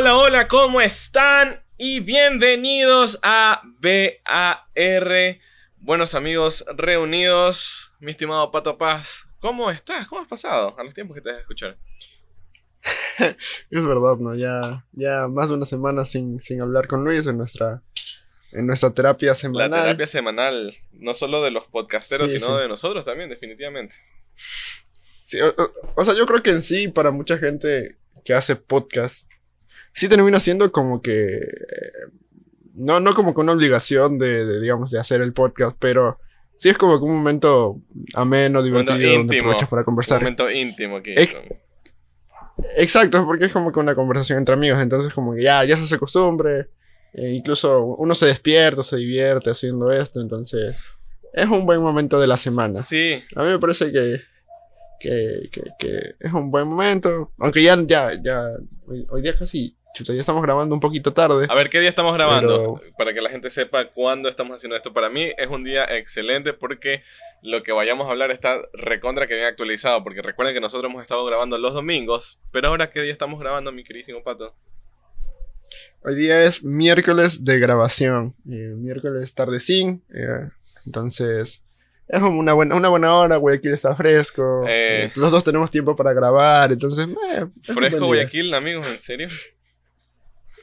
Hola, hola, ¿cómo están? Y bienvenidos a BAR. Buenos amigos reunidos. Mi estimado Pato Paz, ¿cómo estás? ¿Cómo has pasado a los tiempos que te dejas escuchar? es verdad, ¿no? Ya, ya más de una semana sin, sin hablar con Luis en nuestra, en nuestra terapia semanal. La terapia semanal, no solo de los podcasteros, sino de nosotros también, definitivamente. Sí, o, sea, yo creo que en sí, para mucha gente que hace podcast, sí termina siendo como que. Eh, no, no como que una obligación de, digamos, de hacer el podcast, pero sí es como que un momento ameno, divertido, donde aprovechas para conversar. Un momento íntimo aquí. Exacto, porque es como que una conversación entre amigos, entonces como que ya, ya se hace costumbre, e incluso uno se despierta, se divierte haciendo esto, entonces es un buen momento de la semana. Sí. A mí me parece que, que, que, es un buen momento, aunque ya, ya, ya, hoy, día casi Chuta, ya estamos grabando un poquito tarde. A ver, ¿qué día estamos grabando? Para que la gente sepa cuándo estamos haciendo esto. Para mí es un día excelente porque lo que vayamos a hablar está recontra que bien actualizado. Porque recuerden que nosotros hemos estado grabando los domingos. Pero ahora, ¿qué día estamos grabando, mi queridísimo pato? Hoy día es miércoles de grabación. Eh, miércoles tardecín. Eh, entonces, es una buena, una buena hora. Guayaquil está fresco. Eh, los dos tenemos tiempo para grabar. Entonces, fresco Guayaquil, amigos, ¿en serio?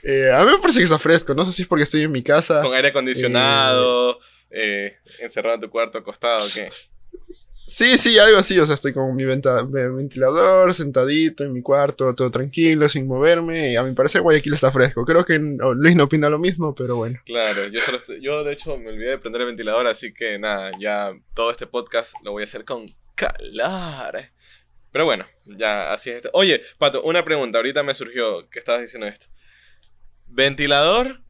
Eh, a mí me parece que está fresco. No sé si es porque estoy en mi casa. Con aire acondicionado, eh, encerrado en tu cuarto, acostado, ¿qué? Sí, sí, algo así. O sea, estoy con mi ventilador, sentadito en mi cuarto, todo tranquilo, sin moverme. Y a mi parecer Guayaquil está fresco. Creo que Luis no opina lo mismo, pero bueno. Claro, yo, solo yo de hecho me olvidé de prender el ventilador, así que nada, ya todo este podcast lo voy a hacer con calor. Pero bueno, ya así es esto. Oye, Pato, una pregunta. Ahorita me surgió que estabas diciendo esto. ¿Ventilador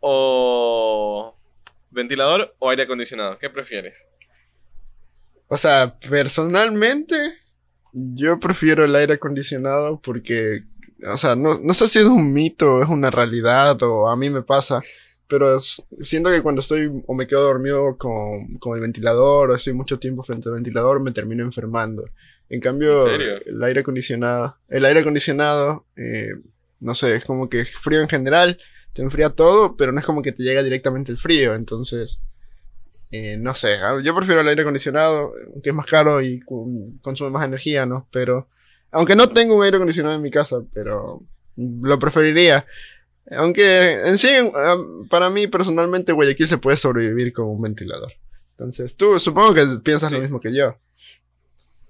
o. ¿Ventilador o aire acondicionado? ¿Qué prefieres? O sea, personalmente, yo prefiero el aire acondicionado porque. O sea, no, sé si es un mito, es una realidad o a mí me pasa. Pero siento que cuando estoy o me quedo dormido con, con el ventilador o estoy mucho tiempo frente al ventilador, me termino enfermando. En cambio, el aire acondicionado, el aire acondicionado eh, no sé, es como que frío en general, te enfría todo, pero no es como que te llega directamente el frío, entonces, eh, no sé, ah, yo prefiero el aire acondicionado, aunque es más caro y consume más energía, ¿no? Pero, aunque no tengo un aire acondicionado en mi casa, pero lo preferiría. Aunque en sí, ah, para mí personalmente Guayaquil se puede sobrevivir con un ventilador. Entonces, tú supongo que piensas lo mismo que yo.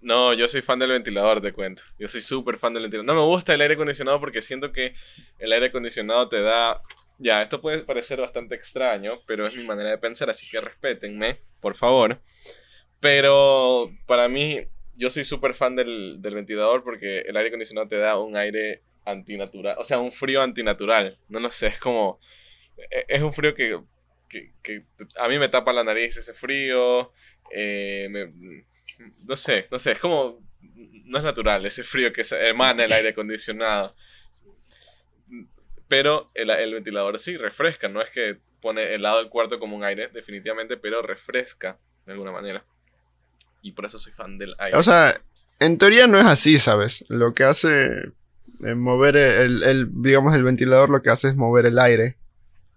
No, yo soy fan del ventilador, te cuento. Yo soy súper fan del ventilador. No me gusta el aire acondicionado porque siento que el aire acondicionado te da... Ya, esto puede parecer bastante extraño, pero es mi manera de pensar, así que respétenme, por favor. Pero para mí, yo soy súper fan del, ventilador porque el aire acondicionado te da un aire antinatural, o sea, un frío antinatural. No lo sé, es como... E, es un frío que, que, a mí me tapa la nariz ese frío. Eh, me, no sé, no sé, es como, no es natural ese frío que se emana el aire acondicionado. Pero el, el ventilador sí refresca, no es que pone helado el cuarto como un aire, definitivamente, pero refresca de alguna manera. Y por eso soy fan del aire. O sea, en teoría no es así, ¿sabes? Lo que hace eh, mover el, el, digamos, el ventilador lo que hace es mover el aire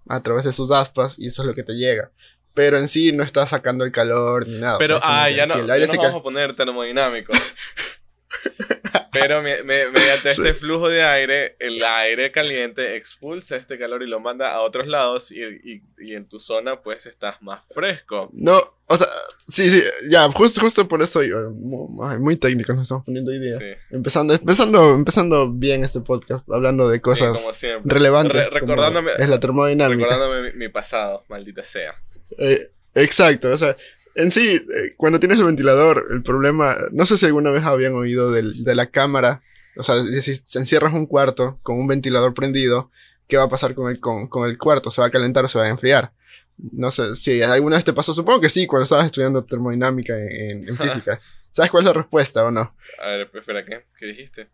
a través de sus aspas y eso es lo que te llega pero en sí no está sacando el calor ni nada. Pero, ah, ya no, el aire vamos a poner termodinámico. Pero mediante este flujo de aire, el aire caliente expulsa este calor y lo manda a otros lados y, en tu zona pues estás más fresco. No, o sea, sí, sí, ya, justo, justo por eso, muy, muy técnicos nos estamos poniendo ideas. Sí. Empezando, empezando, empezando bien este podcast, hablando de cosas relevantes. recordándome, es la termodinámica. Recordándome mi pasado, maldita sea. Eh, exacto, o sea, en sí, eh, cuando tienes el ventilador, el problema, no sé si alguna vez habían oído de la cámara, o sea, si encierras un cuarto con un ventilador prendido, ¿qué va a pasar con el, con, el cuarto? ¿Se va a calentar o se va a enfriar? No sé si alguna vez te pasó, supongo que sí, cuando estabas estudiando termodinámica en, física. ¿Sabes cuál es la respuesta o no? A ver, espera, ¿qué? ¿Qué dijiste?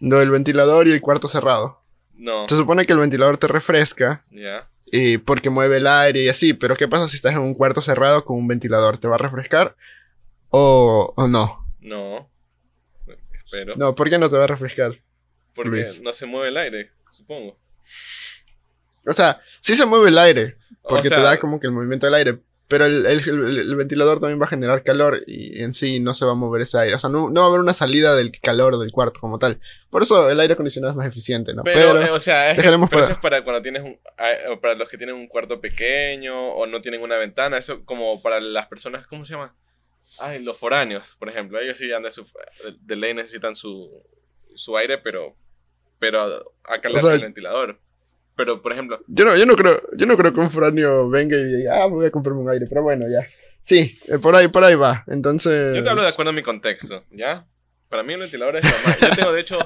Lo del ventilador y el cuarto cerrado. No. Se supone que el ventilador te refresca. Ya. Y porque mueve el aire y así, pero ¿qué pasa si estás en un cuarto cerrado con un ventilador? ¿Te va a refrescar o, o no? No. Espero. No, ¿por qué no te va a refrescar? Porque Luis. no se mueve el aire, supongo. O sea, sí se mueve el aire, O porque te da como que el movimiento del aire, pero el, el- el- ventilador también va a generar calor y en sí no se va a mover ese aire. O sea, no, no va a haber una salida del calor del cuarto como tal. Por eso el aire acondicionado es más eficiente, ¿no? Pero, Pero, eh, o sea, es, pero para- eso es para cuando tienes un, ah, o para los que tienen un cuarto pequeño o no tienen una ventana, eso como para las personas, ¿cómo se llama? Ay, los foráneos, por ejemplo, ellos sí andan su, de ley necesitan su, su aire, pero pero acá le O sea- el ventilador. Pero por ejemplo, yo no, yo no creo, yo no creo que un foráneo venga y diga, ah, voy a comprarme un aire, pero bueno, ya. Sí, eh, por ahí, por ahí va. Entonces. yo te hablo de acuerdo a mi contexto, ¿ya? Para mí el ventilador es normal. Yo tengo de hecho,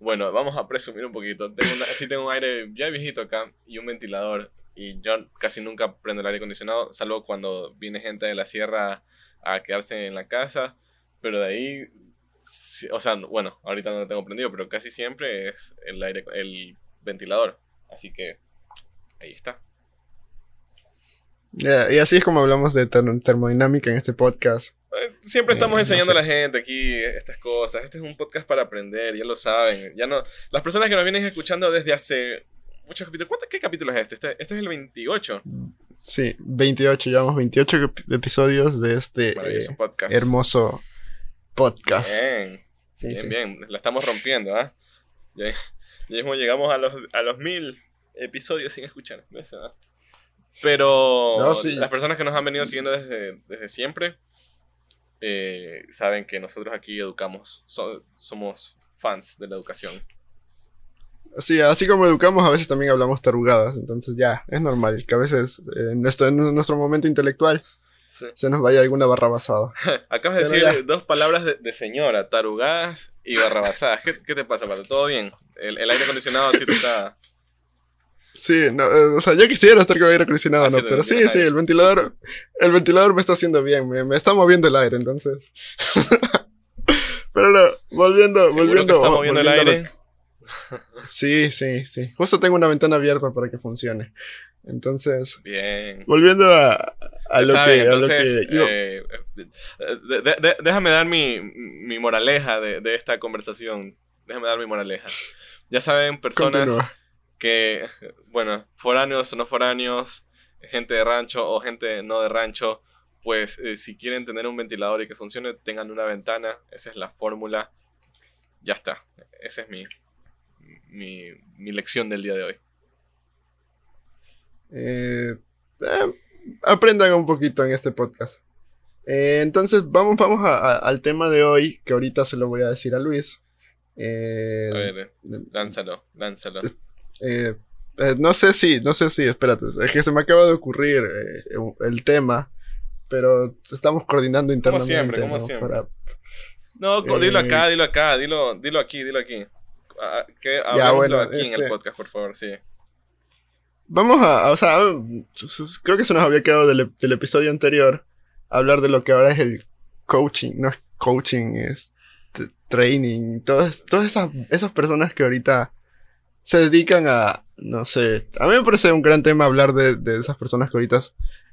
bueno, vamos a presumir un poquito. Tengo una, sí tengo un aire ya viejito acá y un ventilador y yo casi nunca prendo el aire acondicionado, salvo cuando viene gente de la sierra a quedarse en la casa, pero de ahí, o sea, bueno, ahorita no lo tengo prendido, pero casi siempre es el aire, el ventilador, así que ahí está. Y así es como hablamos de ter- termodinámica en este podcast. Eh, Siempre Eh, estamos no enseñando sé. a la gente aquí estas cosas. Este es un podcast para aprender, ya lo saben. Ya no, las personas que nos vienen escuchando desde hace muchos capítulos. ¿Cuántos, ¿Qué capítulo es este? este? Este es el 28. Sí, 28, llevamos 28 ep- episodios de este eh, podcast. hermoso podcast. Bien, Sí, bien, sí. bien. La estamos rompiendo, ¿ah? Ya, ya mismo llegamos a los, a los mil episodios sin escuchar. Pero No, sí. las personas que nos han venido siguiendo desde, desde siempre eh, saben que nosotros aquí educamos. So- somos fans de la educación. Sí, así como educamos, a veces también hablamos tarugadas. Entonces ya, es normal que a veces eh, en, nuestro, en nuestro momento intelectual Sí. se nos vaya alguna barra basada. Acabas de decir ya. dos palabras de, de señora, tarugadas y barrabasadas. ¿Qué, qué te pasa, Pato? ¿Todo bien? El, el aire acondicionado sí te está... Sí, no, eh, o sea, yo quisiera estar con aire acondicionado, Ah, ¿no? Pero sí, sí, el ventilador, el ventilador me está haciendo bien, me, me está moviendo el aire, entonces. Pero no, volviendo, ¿Seguro volviendo. que está moviendo el volviendo aire? Sí, sí, sí. Justo tengo una ventana abierta para que funcione. Entonces, Bien. volviendo a, lo saben, que, a lo entonces, que iba- eh, de- de- de- déjame dar mi, mi moraleja de, de esta conversación. Déjame dar mi moraleja. Ya saben, personas continúa. que, bueno, foráneos o no foráneos, gente de rancho o gente no de rancho, pues eh, si quieren tener un ventilador y que funcione, tengan una ventana. Esa es la fórmula. Ya está. Esa es mi, mi, mi lección del día de hoy. Eh, eh, aprendan un poquito en este podcast. Eh, entonces, vamos, vamos a- a- al tema de hoy, que ahorita se lo voy a decir a Luis. A ver, lánzalo, lánzalo. no sé si, no sé si, espérate, es que se me acaba de ocurrir el tema, pero estamos coordinando internamente. siempre, como ¿no? siempre. Para- No, dilo acá, dilo acá, dilo, dilo aquí, dilo aquí. Que Ya, bueno, aquí en el este- podcast, por favor, sí. Vamos a, o sea, creo que se nos había quedado del, del episodio anterior hablar de lo que ahora es el coaching, no es coaching, es training, todas, todas esas, esas personas que ahorita se dedican a, no sé, a mí me parece un gran tema hablar de, de esas personas que ahorita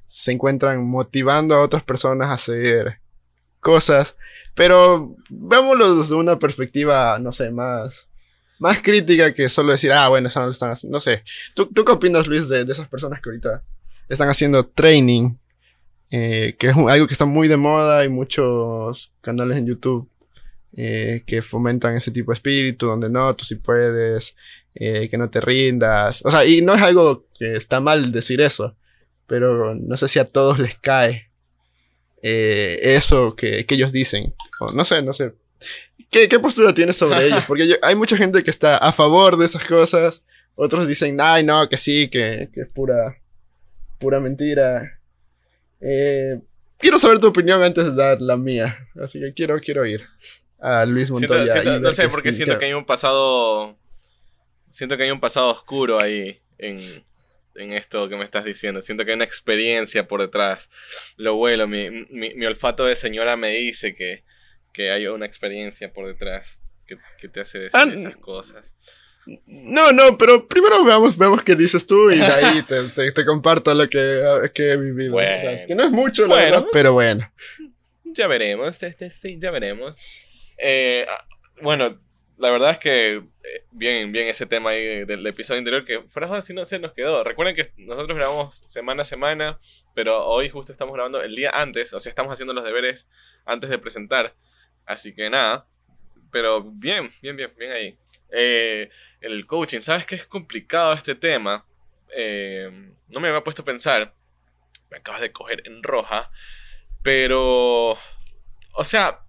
se encuentran motivando a otras personas a hacer cosas, pero veámoslo desde una perspectiva, no sé, más, más crítica que solo decir, ah, bueno, eso no lo están haciendo, no sé. ¿Tú, ¿Tú qué opinas, Luis, de, de esas personas que ahorita están haciendo training? Eh, que es un- algo que está muy de moda. Hay muchos canales en YouTube eh, que fomentan ese tipo de espíritu, donde no, tú sí puedes, eh, que no te rindas. O sea, y no es algo que está mal decir eso, pero no sé si a todos les cae eh, eso que, que ellos dicen. O no sé, no sé. ¿Qué, qué postura tienes sobre ellos? Porque yo- hay mucha gente que está a favor de esas cosas. Otros dicen, ay, no, que sí, que, que es pura, pura mentira. Eh, quiero saber tu opinión antes de dar la mía. Así que quiero, quiero ir a Luis Montoya. siento- no sé, porque qué- siento que hay un pasado. Siento que hay un pasado oscuro ahí en, en esto que me estás diciendo. Siento que hay una experiencia por detrás. Lo vuelo, mi, mi, mi olfato de señora me dice que, que hay una experiencia por detrás que, que te hace decir Ah, esas cosas. No, no, pero primero veamos, veamos qué dices tú y de ahí te, te- te comparto lo que, que he vivido. O sea, Bueno. que no es mucho, la Bueno. verdad, pero bueno. Ya veremos, este, sí, ya veremos. Eh, ah, bueno, la verdad es que eh, bien, bien ese tema ahí del episodio anterior que fuera si no se nos quedó. Recuerden que nosotros grabamos semana a semana, pero hoy justo estamos grabando el día antes, o sea, estamos haciendo los deberes antes de presentar. Así que nada, pero bien, bien, bien, bien ahí. Eh, el coaching, ¿sabes que es complicado este tema? Eh, no me había puesto a pensar. Me acabas de coger en roja. Pero, o sea,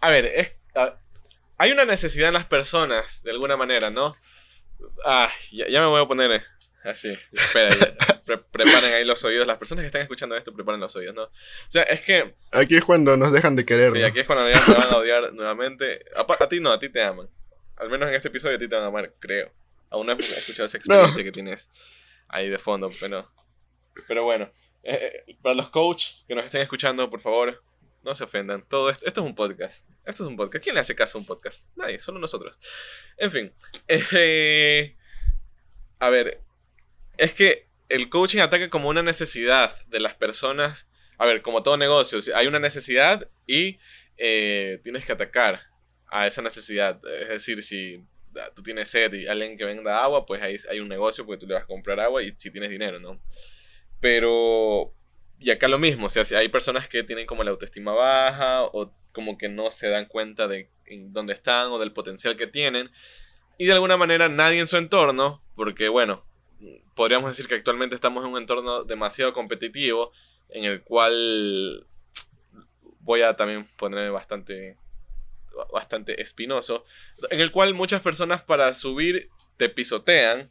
a ver, es, hay una necesidad en las personas, de alguna manera, ¿no? Ah, ya, me voy a poner así. Espera, preparen ahí los oídos. Las personas que están escuchando esto, preparen los oídos, ¿no? O sea, es que... Aquí es cuando nos dejan de querer. Sí, aquí es cuando nos van a odiar nuevamente. A, ti no, a ti te aman. Al menos en este episodio a ti te van a amar, creo. Aún no he escuchado esa experiencia que tienes ahí de fondo, pero... Pero bueno, eh, eh, para los coaches que nos estén escuchando, por favor, no se ofendan. Todo esto, esto es un podcast. Esto es un podcast. ¿Quién le hace caso a un podcast? Nadie, solo nosotros. En fin. Eh, a ver. Es que el coaching ataca como una necesidad de las personas. A ver, como todo negocio, hay una necesidad y eh, tienes que atacar a esa necesidad. Es decir, si tú tienes sed y alguien que venda agua, pues ahí hay un negocio porque tú le vas a comprar agua y si tienes dinero, ¿no? Pero y acá lo mismo, o sea, si hay personas que tienen como la autoestima baja o como que no se dan cuenta de dónde están o del potencial que tienen. Y de alguna manera nadie en su entorno, porque bueno, podríamos decir que actualmente estamos en un entorno demasiado competitivo en el cual voy a también ponerme bastante bastante espinoso, en el cual muchas personas para subir te pisotean.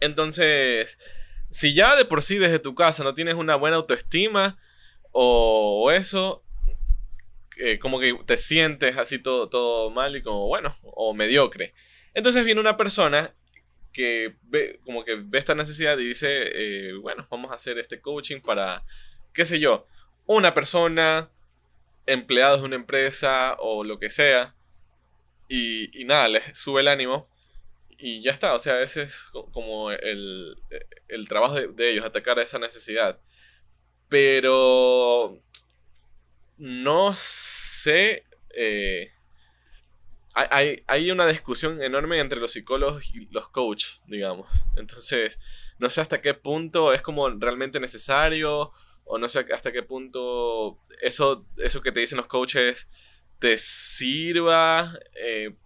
Entonces, si ya de por sí desde tu casa no tienes una buena autoestima o eso, eh, como que te sientes así todo, todo mal y como bueno, o mediocre. Entonces viene una persona que ve, como que ve esta necesidad y dice, eh, bueno, vamos a hacer este coaching para, qué sé yo, una persona, empleados de una empresa o lo que sea. Y, nada, les sube el ánimo y ya está, o sea, ese es como el, trabajo de, ellos, atacar a esa necesidad. Pero no sé, eh, hay, una discusión enorme entre los psicólogos y los coaches, digamos. Entonces, no sé hasta qué punto es como realmente necesario o no sé hasta qué punto eso, eso que te dicen los coaches te sirva. Eh,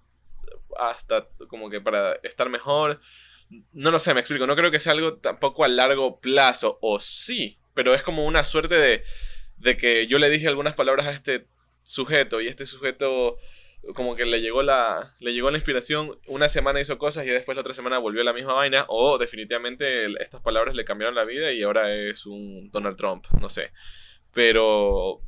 hasta como que para estar mejor. No lo sé, me explico. No creo que sea algo tampoco a largo plazo. O sí, pero es como una suerte de, de que yo le dije algunas palabras a este sujeto y este sujeto como que le llegó la le llegó la inspiración, una semana hizo cosas y después la otra semana volvió a la misma vaina o definitivamente estas palabras le cambiaron la vida y ahora es un Donald Trump, no sé. Pero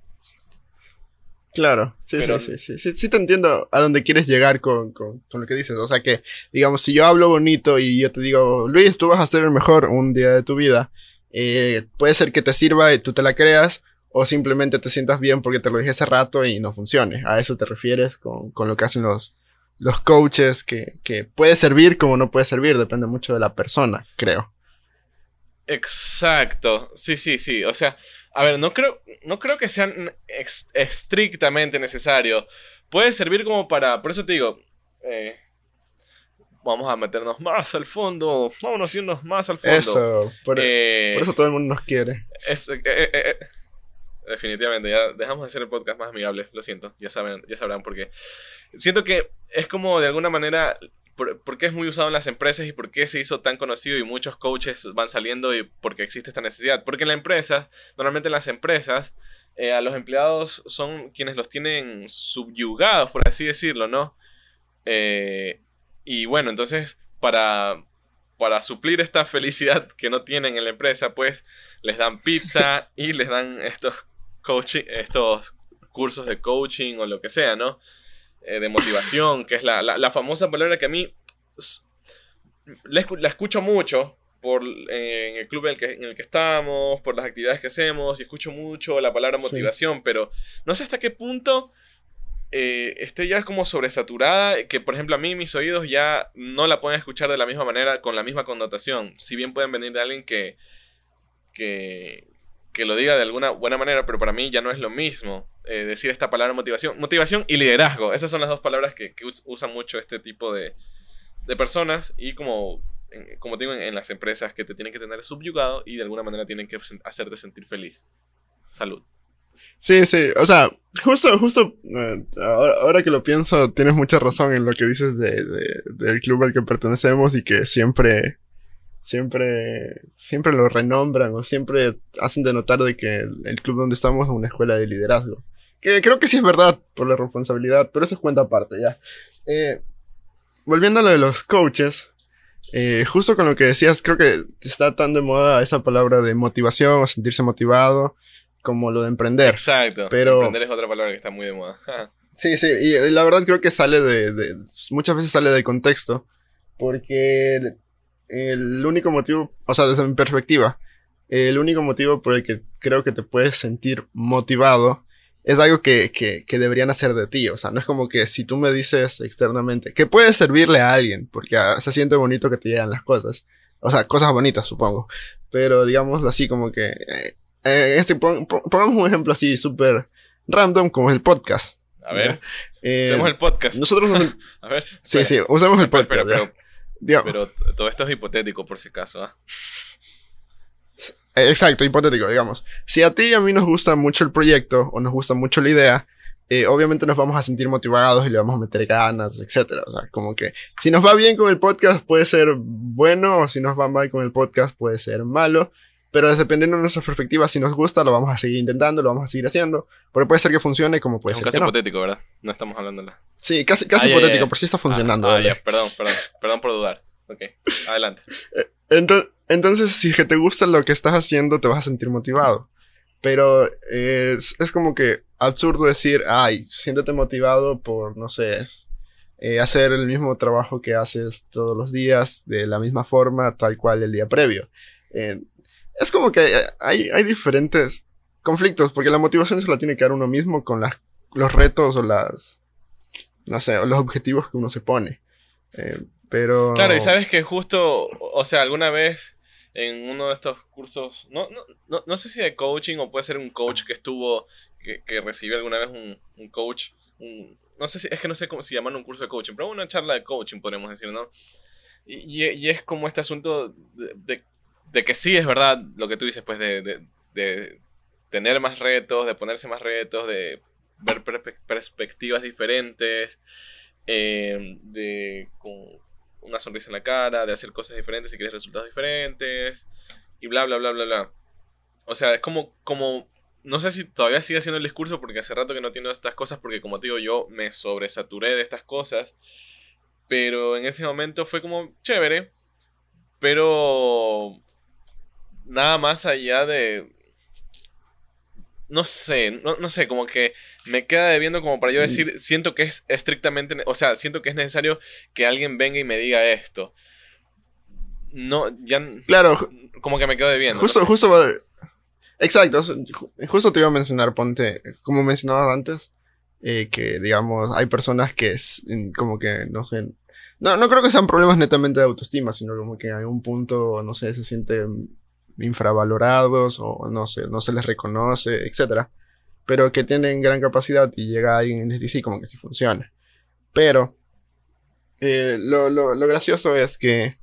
Claro, sí, sí, sí, sí, sí, te entiendo a dónde quieres llegar con, con, lo que dices. O sea que, digamos, si yo hablo bonito y yo te digo, Luis, tú vas a ser el mejor un día de tu vida, eh, puede ser que te sirva y tú te la creas, o simplemente te sientas bien porque te lo dije hace rato y no funcione. A eso te refieres con, con lo que hacen los, los coaches, que, que puede servir como no puede servir, depende mucho de la persona, creo. Exacto, sí, sí, sí, o sea, a ver, no creo, no creo que sea estrictamente necesario. Puede servir como para. Por eso te digo. Eh, vamos a meternos más al fondo. Vámonos a irnos más al fondo. Eso. Por, eh, eso todo el mundo nos quiere. Eh, definitivamente, ya dejamos de hacer el podcast más amigable. Lo siento, ya saben, ya sabrán por qué. Siento que es como de alguna manera por, qué es muy usado en las empresas y por qué se hizo tan conocido y muchos coaches van saliendo y por qué existe esta necesidad. Porque en la empresa, normalmente en las empresas, eh, a los empleados son quienes los tienen subyugados, por así decirlo, ¿no? Eh, y bueno, entonces, para, para suplir esta felicidad que no tienen en la empresa, pues les dan pizza y les dan estos, coaching, estos cursos de coaching o lo que sea, ¿no? Eh, de motivación, que es la, famosa palabra que a mí la, escucho mucho por, en el club en el, que, en el, que, estamos, por las actividades que hacemos, y escucho mucho la palabra motivación, pero no sé hasta qué punto eh, esté ya como sobresaturada, que por ejemplo a mí mis oídos ya no la pueden escuchar de la misma manera, con la misma connotación, si bien pueden venir de alguien que, que, que lo diga de alguna buena manera, pero para mí ya no es lo mismo eh, decir esta palabra motivación. Motivación y liderazgo, esas son las dos palabras que, que usan mucho este tipo de, de personas y como, como digo, en, las empresas que te tienen que tener subyugado y de alguna manera tienen que hacerte sentir feliz. Salud. Sí, sí, o sea, justo, justo, eh, ahora, que lo pienso, tienes mucha razón en lo que dices de, del club al que pertenecemos y que siempre, siempre, siempre lo renombran o siempre hacen de notar de que el, club donde estamos es una escuela de liderazgo. Que creo que sí es verdad por la responsabilidad, pero eso es cuenta aparte ya. Eh, volviendo a lo de los coaches, eh, justo con lo que decías, creo que está tan de moda esa palabra de motivación o sentirse motivado como lo de emprender. Exacto. Pero... Emprender es otra palabra que está muy de moda. sí, sí, y la verdad creo que sale de, Muchas veces sale de contexto, porque el, único motivo, o sea, desde mi perspectiva, el único motivo por el que creo que te puedes sentir motivado es algo que, que, que, deberían hacer de ti. O sea, no es como que si tú me dices externamente que puedes servirle a alguien, porque ah, se siente bonito que te llegan las cosas. O sea, cosas bonitas, supongo. Pero digámoslo así, como que eh, eh, este, pongamos un ejemplo así súper random como el podcast. A ver. Eh, usemos el podcast. Nosotros A ver. Sí, sí, usemos el podcast. Pero, pero, todo esto es hipotético por si acaso. ¿ah? Eh, exacto, hipotético, digamos. Si a ti y a mí nos gusta mucho el proyecto o nos gusta mucho la idea, obviamente nos vamos a sentir motivados y le vamos a meter ganas, etcétera. O sea, como que si nos va bien con el podcast puede ser bueno o si nos va mal con el podcast puede ser malo. Pero dependiendo de nuestras perspectivas, si nos gusta, lo vamos a seguir intentando, lo vamos a seguir haciendo. Porque puede ser que funcione como puede ser. Es un caso hipotético, ¿verdad? No estamos hablando de. Sí, casi, casi ah, hipotético, pero sí está funcionando. Ah, ya, perdón, perdón. Perdón por dudar. Ok, adelante. Eh, entonces, entonces, si que te gusta lo que estás haciendo, te vas a sentir motivado. Pero es, es como que absurdo decir, ay, siéntete motivado por, no sé, eh, hacer el mismo trabajo que haces todos los días, de la misma forma, tal cual el día previo. Eh, es como que hay, hay diferentes conflictos, porque la motivación se la tiene que dar uno mismo con las, los retos o las, no sé, los objetivos que uno se pone. Eh, pero... Claro, y sabes que justo, o sea, alguna vez en uno de estos cursos, no, no, no, no sé si de coaching o puede ser un coach que estuvo, que, que recibió alguna vez un, un coach, no sé si, es que no sé cómo se llaman un curso de coaching, pero una charla de coaching, podemos decir, ¿no? Y, y, es como este asunto de que sí es verdad lo que tú dices, pues, de, tener más retos, de ponerse más retos, de ver perspectivas diferentes, eh, de con una sonrisa en la cara, de hacer cosas diferentes y quieres resultados diferentes, y bla, bla, bla, bla, bla. O sea, es como, como, no sé si todavía sigue haciendo el discurso porque hace rato que no tiene estas cosas, porque como te digo, yo me sobresaturé de estas cosas, pero en ese momento fue como chévere, pero nada más allá de... No sé, no, sé, como que me queda debiendo como para yo decir, siento que es estrictamente, o sea, siento que es necesario que alguien venga y me diga esto. No, ya... Claro. Como que me quedo debiendo. Justo, justo Exacto, justo te iba a mencionar, ponte, como mencionabas antes, eh, que digamos, hay personas que como que, no sé, no, no creo que sean problemas netamente de autoestima, sino como que hay un punto, no sé, se siente infravalorados o no sé, no se les reconoce, etc. Pero que tienen gran capacidad y llega alguien y les dice como que sí funciona. Pero eh, lo, lo, lo, gracioso es que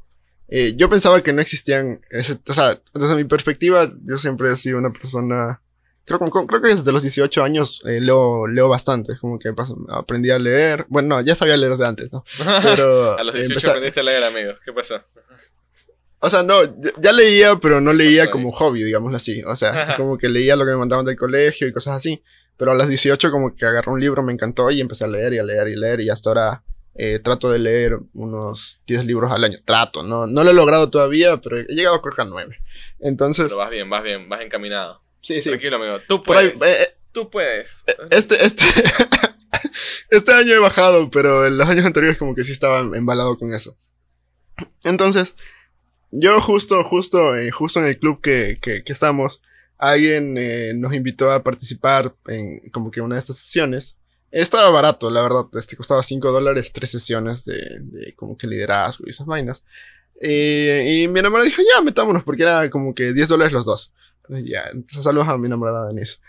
eh, yo pensaba que no existían, o sea, desde mi perspectiva, yo siempre he sido una persona, creo, creo que desde los 18 años eh, leo, leo bastante, como que aprendí a leer, bueno, no, ya sabía leer de antes, ¿no? Pero, a los 18 aprendiste a leer, amigo, ¿qué pasó? O sea, no, ya leía, pero no leía como hobby, digámoslo así. O sea, como que leía lo que me mandaban del colegio y cosas así. Pero a las 18 como que agarré un libro, me encantó y empecé a leer y a leer y leer. Y hasta ahora eh, trato de leer unos 10 libros al año. Trato, no, no lo he logrado todavía, pero he llegado a creo que a 9. Entonces... Pero vas bien, vas bien, vas encaminado. Sí, sí. Tranquilo, amigo. Tú puedes. Eh, eh, Tú puedes. Este, este... este año he bajado, pero en los años anteriores como que sí estaba embalado con eso. Entonces... Yo justo, justo, eh, justo en el club que, que, que estamos, alguien eh, nos invitó a participar en como que una de estas sesiones. Estaba barato, la verdad, este costaba 5 dólares, tres sesiones de, de como que liderazgo y esas vainas. Eh, y mi enamorada dijo, ya, metámonos, porque era como que 10 dólares los dos. Ya, entonces saludos a mi enamorada Denise,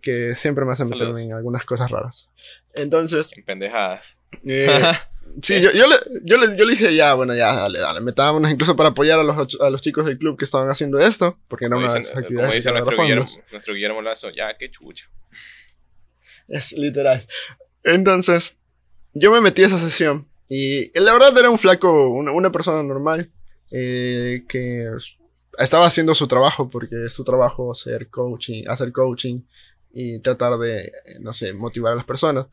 que siempre me hace meterme en algunas cosas raras. Entonces... En pendejadas. Eh, sí, yo, yo, le, yo, le, yo le dije, ya, bueno, ya, dale, dale, metámonos incluso para apoyar a los, a los chicos del club que estaban haciendo esto, porque era una actividad Como dice nuestro Guillermo, nuestro Guillermo Lazo, ya, qué chucha. Es literal. Entonces, yo me metí a esa sesión y la verdad era un flaco, una, una persona normal, eh, que estaba haciendo su trabajo, porque es su trabajo hacer coaching, hacer coaching y tratar de, no sé, motivar a las personas.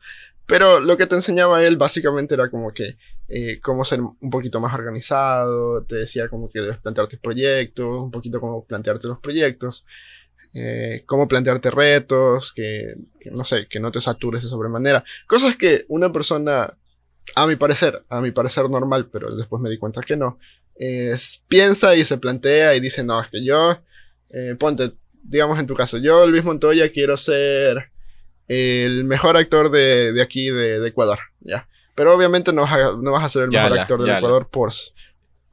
Pero lo que te enseñaba él básicamente era como que eh, cómo ser un poquito más organizado, te decía como que debes plantearte proyectos, un poquito cómo plantearte los proyectos, eh, cómo plantearte retos, que, no sé, que no te satures de sobremanera. Cosas que una persona, a mi parecer, a mi parecer normal, pero después me di cuenta que no, piensa y se plantea y dice, no, es que yo, eh, ponte, digamos en tu caso, yo Luis Montoya quiero ser el mejor actor de, de aquí, de, de, Ecuador, ¿ya? Pero obviamente no vas a, no vas a ser el mejor actor del Ecuador por,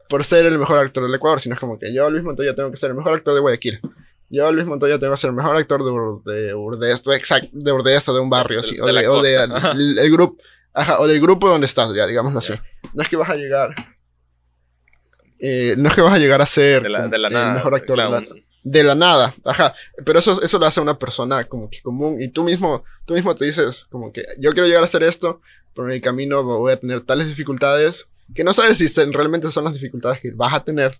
por ser el mejor actor del Ecuador, sino es como que yo, Luis Montoya, tengo que ser el mejor actor de Guayaquil. Yo, Luis Montoya, tengo que ser el mejor actor de, de Urdesto, exacto, de de un barrio, así, o, de, o de, el, el grupo, ajá, o del grupo donde estás, ya, digámoslo así. No es que vas a llegar eh, no es que vas a llegar a ser de la, el nada, mejor actor de la, de la, nada, ajá, pero eso, eso lo hace una persona como que común y tú mismo, tú mismo te dices como que yo quiero llegar a hacer esto, pero en el camino voy a tener tales dificultades que no sabes si realmente son las dificultades que vas a tener,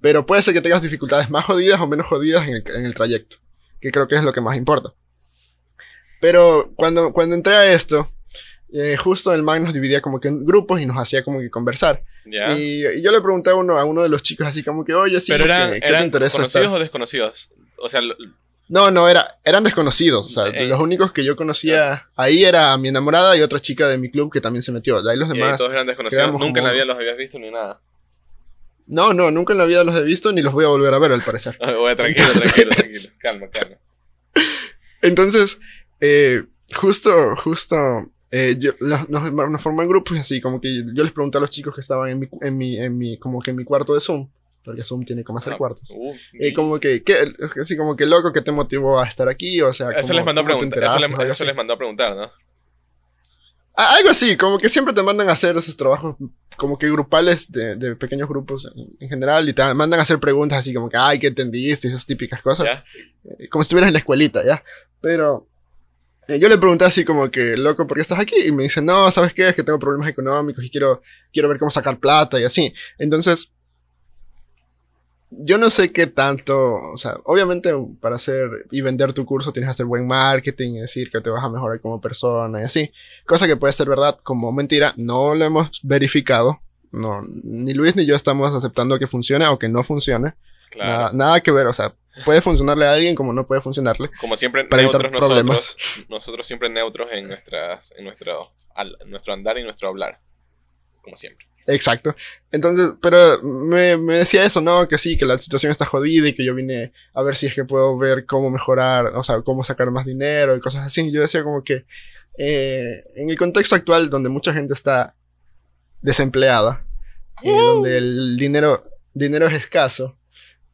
pero puede ser que tengas dificultades más jodidas o menos jodidas en el, en el trayecto, que creo que es lo que más importa. Pero cuando, cuando entré a esto, eh, justo el man nos dividía como que en grupos y nos hacía como que conversar. Y, y, yo le pregunté a uno, a uno de los chicos así como que, oye, sí, Pero eran, ¿qué, ¿qué te interesa conocidos estar? o desconocidos? O sea... No, no, era, eran desconocidos. O sea, eh, los únicos que yo conocía eh. ahí era mi enamorada y otra chica de mi club que también se metió. De ahí los demás... todos eran desconocidos. Nunca como... en la vida los habías visto ni nada. No, no, nunca en la vida los he visto ni los voy a volver a ver al parecer. bueno, tranquilo, Entonces... tranquilo, tranquilo. Calma, calma. Entonces, eh, justo, justo eh, yo, nos, nos formó en grupos y así, como que yo les pregunté a los chicos que estaban en mi, en mi, en mi, como que en mi cuarto de Zoom, porque Zoom tiene como hacer ah, cuartos. Uh, eh, como que, ¿qué, así como que loco que te motivó a estar aquí, o sea, eso les mandó a preguntar, eso, les, eso les mandó a preguntar, ¿no? Algo así, como que siempre te mandan a hacer esos trabajos como que grupales de, de pequeños grupos en, en, general y te mandan a hacer preguntas así como que, ay, ¿qué entendiste? Esas típicas cosas. ¿Ya? Eh, como si estuvieras en la escuelita, ¿ya? Pero yo le pregunté así como que, loco, ¿por qué estás aquí? Y me dice, no, ¿sabes qué? Es que tengo problemas económicos y quiero, quiero ver cómo sacar plata y así. Entonces, yo no sé qué tanto, o sea, obviamente para hacer y vender tu curso tienes que hacer buen marketing y decir que te vas a mejorar como persona y así. Cosa que puede ser verdad como mentira, no lo hemos verificado. No, ni Luis ni yo estamos aceptando que funcione o que no funcione. Claro. Nada, nada que ver, o sea, puede funcionarle a alguien como no puede funcionarle. Como siempre, para neutros nosotros, nosotros siempre neutros en, nuestras, en nuestro, al, nuestro andar y nuestro hablar. Como siempre. Exacto. Entonces, pero me, me, decía eso, ¿no? Que sí, que la situación está jodida y que yo vine a ver si es que puedo ver cómo mejorar, o sea, cómo sacar más dinero y cosas así. Y yo decía como que eh, en el contexto actual donde mucha gente está desempleada, eh, donde el dinero, dinero es escaso,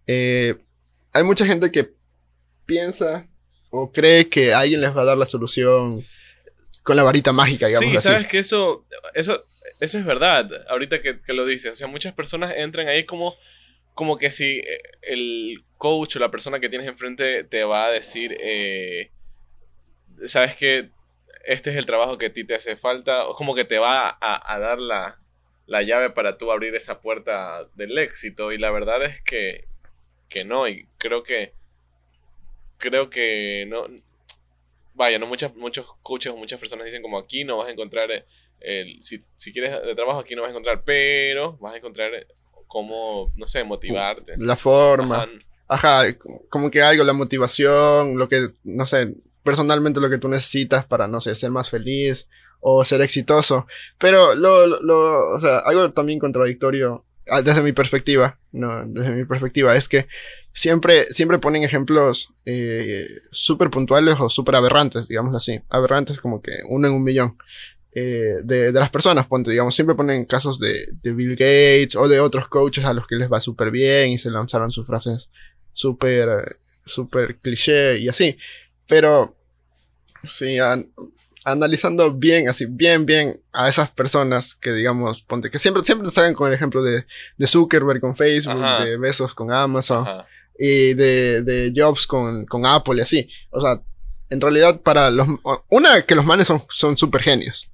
eh, hay mucha gente que piensa o cree que alguien les va a dar la solución con la varita mágica, digamos sí, así. sabes que eso, eso, eso es verdad, ahorita que, que, lo dices. O sea, muchas personas entran ahí como, como que si eh, el coach o la persona que tienes enfrente te va a decir, eh, sabes que este es el trabajo que a ti te hace falta, o como que te va a, a dar la, la llave para tú abrir esa puerta del éxito. Y la verdad es que que no, y creo que creo que no vaya, no muchas, muchos coaches o muchas personas dicen como aquí no vas a encontrar eh, el, si, si quieres de trabajo aquí no vas a encontrar, pero vas a encontrar cómo, no sé, motivarte. La forma. Ajá. Ajá, como que algo, la motivación, lo que, no sé, personalmente lo que tú necesitas para, no sé, ser más feliz o ser exitoso. Pero lo, lo, o sea, algo también contradictorio desde mi perspectiva, no, desde mi perspectiva, es que siempre, siempre ponen ejemplos eh, súper puntuales o súper aberrantes, digamos así. Aberrantes como que uno en un millón. Eh, de, de, las personas, ponte, digamos, siempre ponen casos de, Bill Gates o de otros coaches a los que les va súper bien y se lanzaron sus frases súper súper cliché y así. Pero, sí, an- analizando bien, así, bien, bien a esas personas que, digamos, ponte, que siempre, siempre te sacan con el ejemplo de, de Zuckerberg con Facebook, Ajá. de Besos con Amazon Ajá. y de, de Jobs con, con Apple y así. O sea, en realidad para los... Una, que los manes son son súper genios.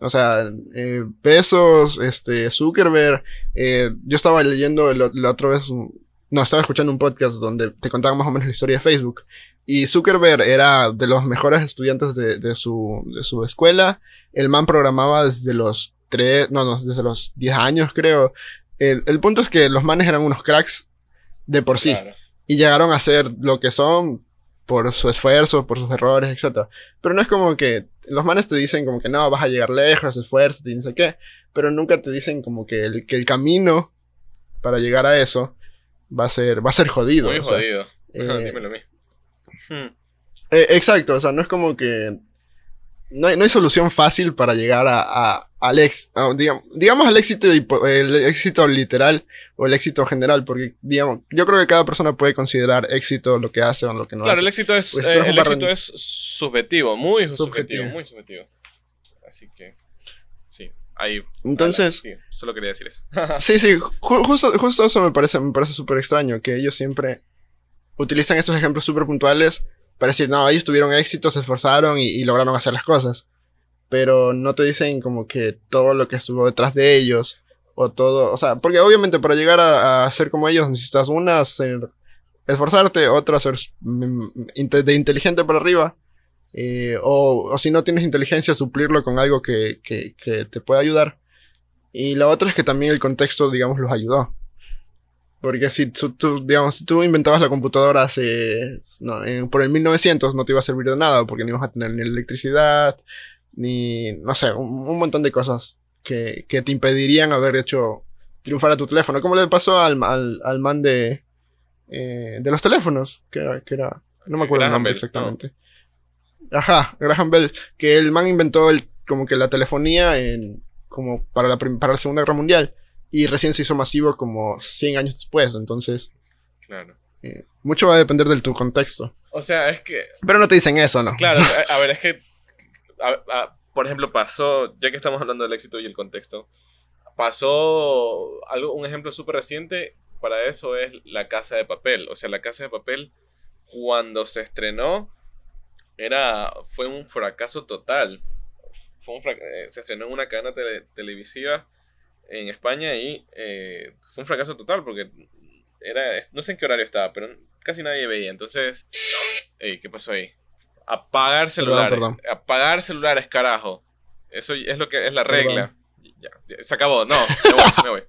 O sea, eh, Bezos, este, Zuckerberg. eh, yo estaba leyendo la, otra vez... no, estaba escuchando un podcast donde te contaban más o menos la historia de Facebook. Y Zuckerberg era de los mejores estudiantes de, de su, de su escuela. El man programaba desde los tres, no, no, desde los 10 años creo. El, el punto es que los manes eran unos cracks de por sí. Claro. Y llegaron a ser lo que son por su esfuerzo, por sus errores, etc. Pero no es como que los manes te dicen como que no, vas a llegar lejos, esfuerzo y no sé qué. Pero nunca te dicen como que el, que el camino para llegar a eso va a ser, va a ser jodido. Muy sea, jodido. eh, Dímelo a mí. Hmm. eh, exacto, o sea, no es como que. No hay, no hay solución fácil para llegar a, a- al ex, a, digamos, digamos al éxito, el éxito literal o el éxito general, porque digamos, yo creo que cada persona puede considerar éxito lo que hace o lo que no Claro, hace. el éxito es, Pues eh, tú eres un el éxito es subjetivo, muy subjetivo, Subjetivo. muy subjetivo. Así que, sí, ahí. Entonces- sí, solo quería decir eso. Sí, sí, ju- justo, justo eso me parece, me parece súper extraño, que ellos siempre utilizan estos ejemplos súper puntuales para decir, no, ellos tuvieron éxito, se esforzaron y, lograron hacer las cosas. Pero no te dicen como que todo lo que estuvo detrás de ellos, o todo, o sea, porque obviamente para llegar a, a ser como ellos necesitas una, ser, esforzarte, otra, ser mm, de inteligente para arriba, eh, o, o si no tienes inteligencia, suplirlo con algo que, que, que te pueda ayudar. Y la otra es que también el contexto, digamos, los ayudó. Porque si tú, tú, digamos, si tú inventabas la computadora hace, no, en- por el 1900 no te iba a servir de nada porque no ibas a tener ni electricidad, ni, no sé, un, un montón de cosas que, que te impedirían haber hecho triunfar a tu teléfono. Como le pasó al, al, al man de, eh, de los teléfonos, que era, que era, no me acuerdo el nombre Bell, exactamente. Ajá, Graham Bell, que el man inventó el, como que la telefonía en, como para la, para la Segunda Guerra Mundial. Y recién se hizo masivo como 100 años después. Entonces, Claro. eh, mucho va a depender de tu contexto. O sea, es que, Pero no te dicen eso, ¿no? claro, a, a ver, es que, a- a- por ejemplo, pasó, ya que estamos hablando del éxito y el contexto, pasó algo, un ejemplo súper reciente para eso es La Casa de Papel. O sea, La Casa de Papel, cuando se estrenó, era, fue un fracaso total. Fue un frac- eh, se estrenó en una cadena tele- televisiva en España y eh, fue un fracaso total porque era, no sé en qué horario estaba, pero casi nadie veía. Entonces, Ey, ¿qué pasó ahí? Apagar celulares. perdón. Apagar celulares, carajo. Eso es lo que es la Perdón. regla. Ya, ya, se acabó. No, me voy, me voy.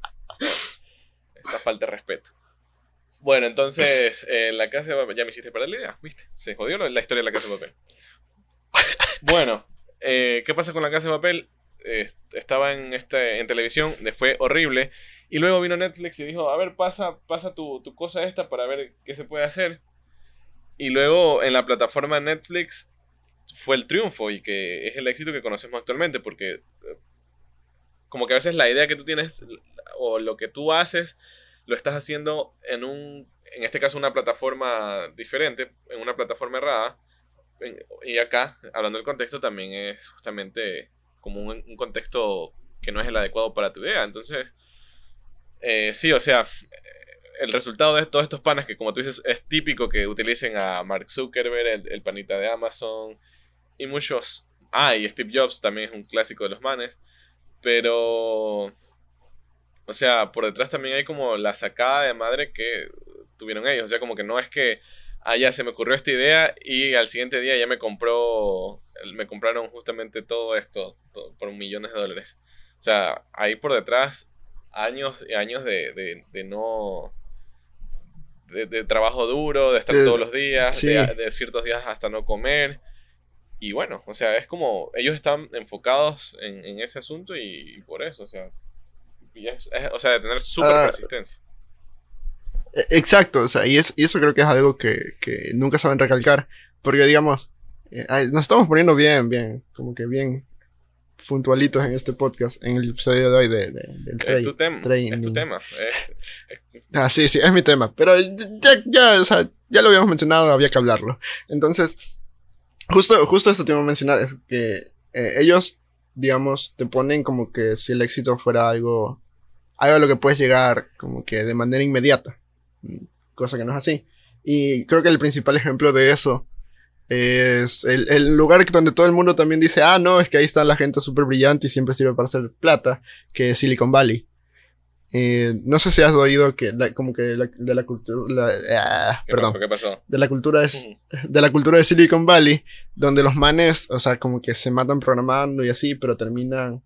Esta falta de respeto. Bueno, entonces, eh, la casa de papel. Ya me hiciste perder la idea, ¿viste? Se jodió la historia de la casa de papel. Bueno, eh, ¿qué pasa con la casa de papel? Eh, estaba en, este, en televisión, le fue horrible. Y luego vino Netflix y dijo: A ver, pasa, pasa tu, tu cosa esta para ver qué se puede hacer. Y luego en la plataforma Netflix fue el triunfo y que es el éxito que conocemos actualmente, porque eh, como que a veces la idea que tú tienes o lo que tú haces lo estás haciendo en un, en este caso una plataforma diferente, en una plataforma errada. Y acá, hablando del contexto, también es justamente como un, un contexto que no es el adecuado para tu idea. Entonces, eh, sí, o sea, el resultado de todos estos panes que como tú dices es típico que utilicen a Mark Zuckerberg, el, el panita de Amazon y muchos... Ah, y Steve Jobs también es un clásico de los manes. Pero... O sea, por detrás también hay como la sacada de madre que tuvieron ellos. O sea, como que no es que, ah, ya se me ocurrió esta idea y al siguiente día ya me compró, me compraron justamente todo esto todo por millones de dólares. O sea, ahí por detrás años y años de, de, de no... De, de trabajo duro, de estar todos los días, sí. de, ciertos días hasta no comer. Y bueno, o sea, es como ellos están enfocados en, en ese asunto y, y por eso, o sea, y es- es- o sea, de tener súper Ah, persistencia. Eh, Exacto, o sea, y, es, y eso creo que es algo que, que nunca saben recalcar. Porque, digamos, eh, nos estamos poniendo bien, bien, como que bien puntualitos en este podcast, en el episodio de hoy de, de- del Es tu tema. Es tu tema. Es- es- Ah, sí, sí, es mi tema. Pero ya, ya, o sea, ya lo habíamos mencionado, había que hablarlo. Entonces, justo, justo eso te iba a mencionar, es que eh, ellos, digamos, te ponen como que si el éxito fuera algo, algo a lo que puedes llegar como que de manera inmediata. Mm, Cosa que no es así. Y creo que el principal ejemplo de eso es el, el lugar donde todo el mundo también dice, ah, no, es que ahí está la gente súper brillante y siempre sirve para hacer plata, que es Silicon Valley. Eh, no sé si has oído que la- como que la- de la cultura ah, ¿Qué perdón pasó? ¿Qué pasó? de la cultura es Ujú. de la cultura de Silicon Valley donde los manes o sea como que se matan programando y así pero terminan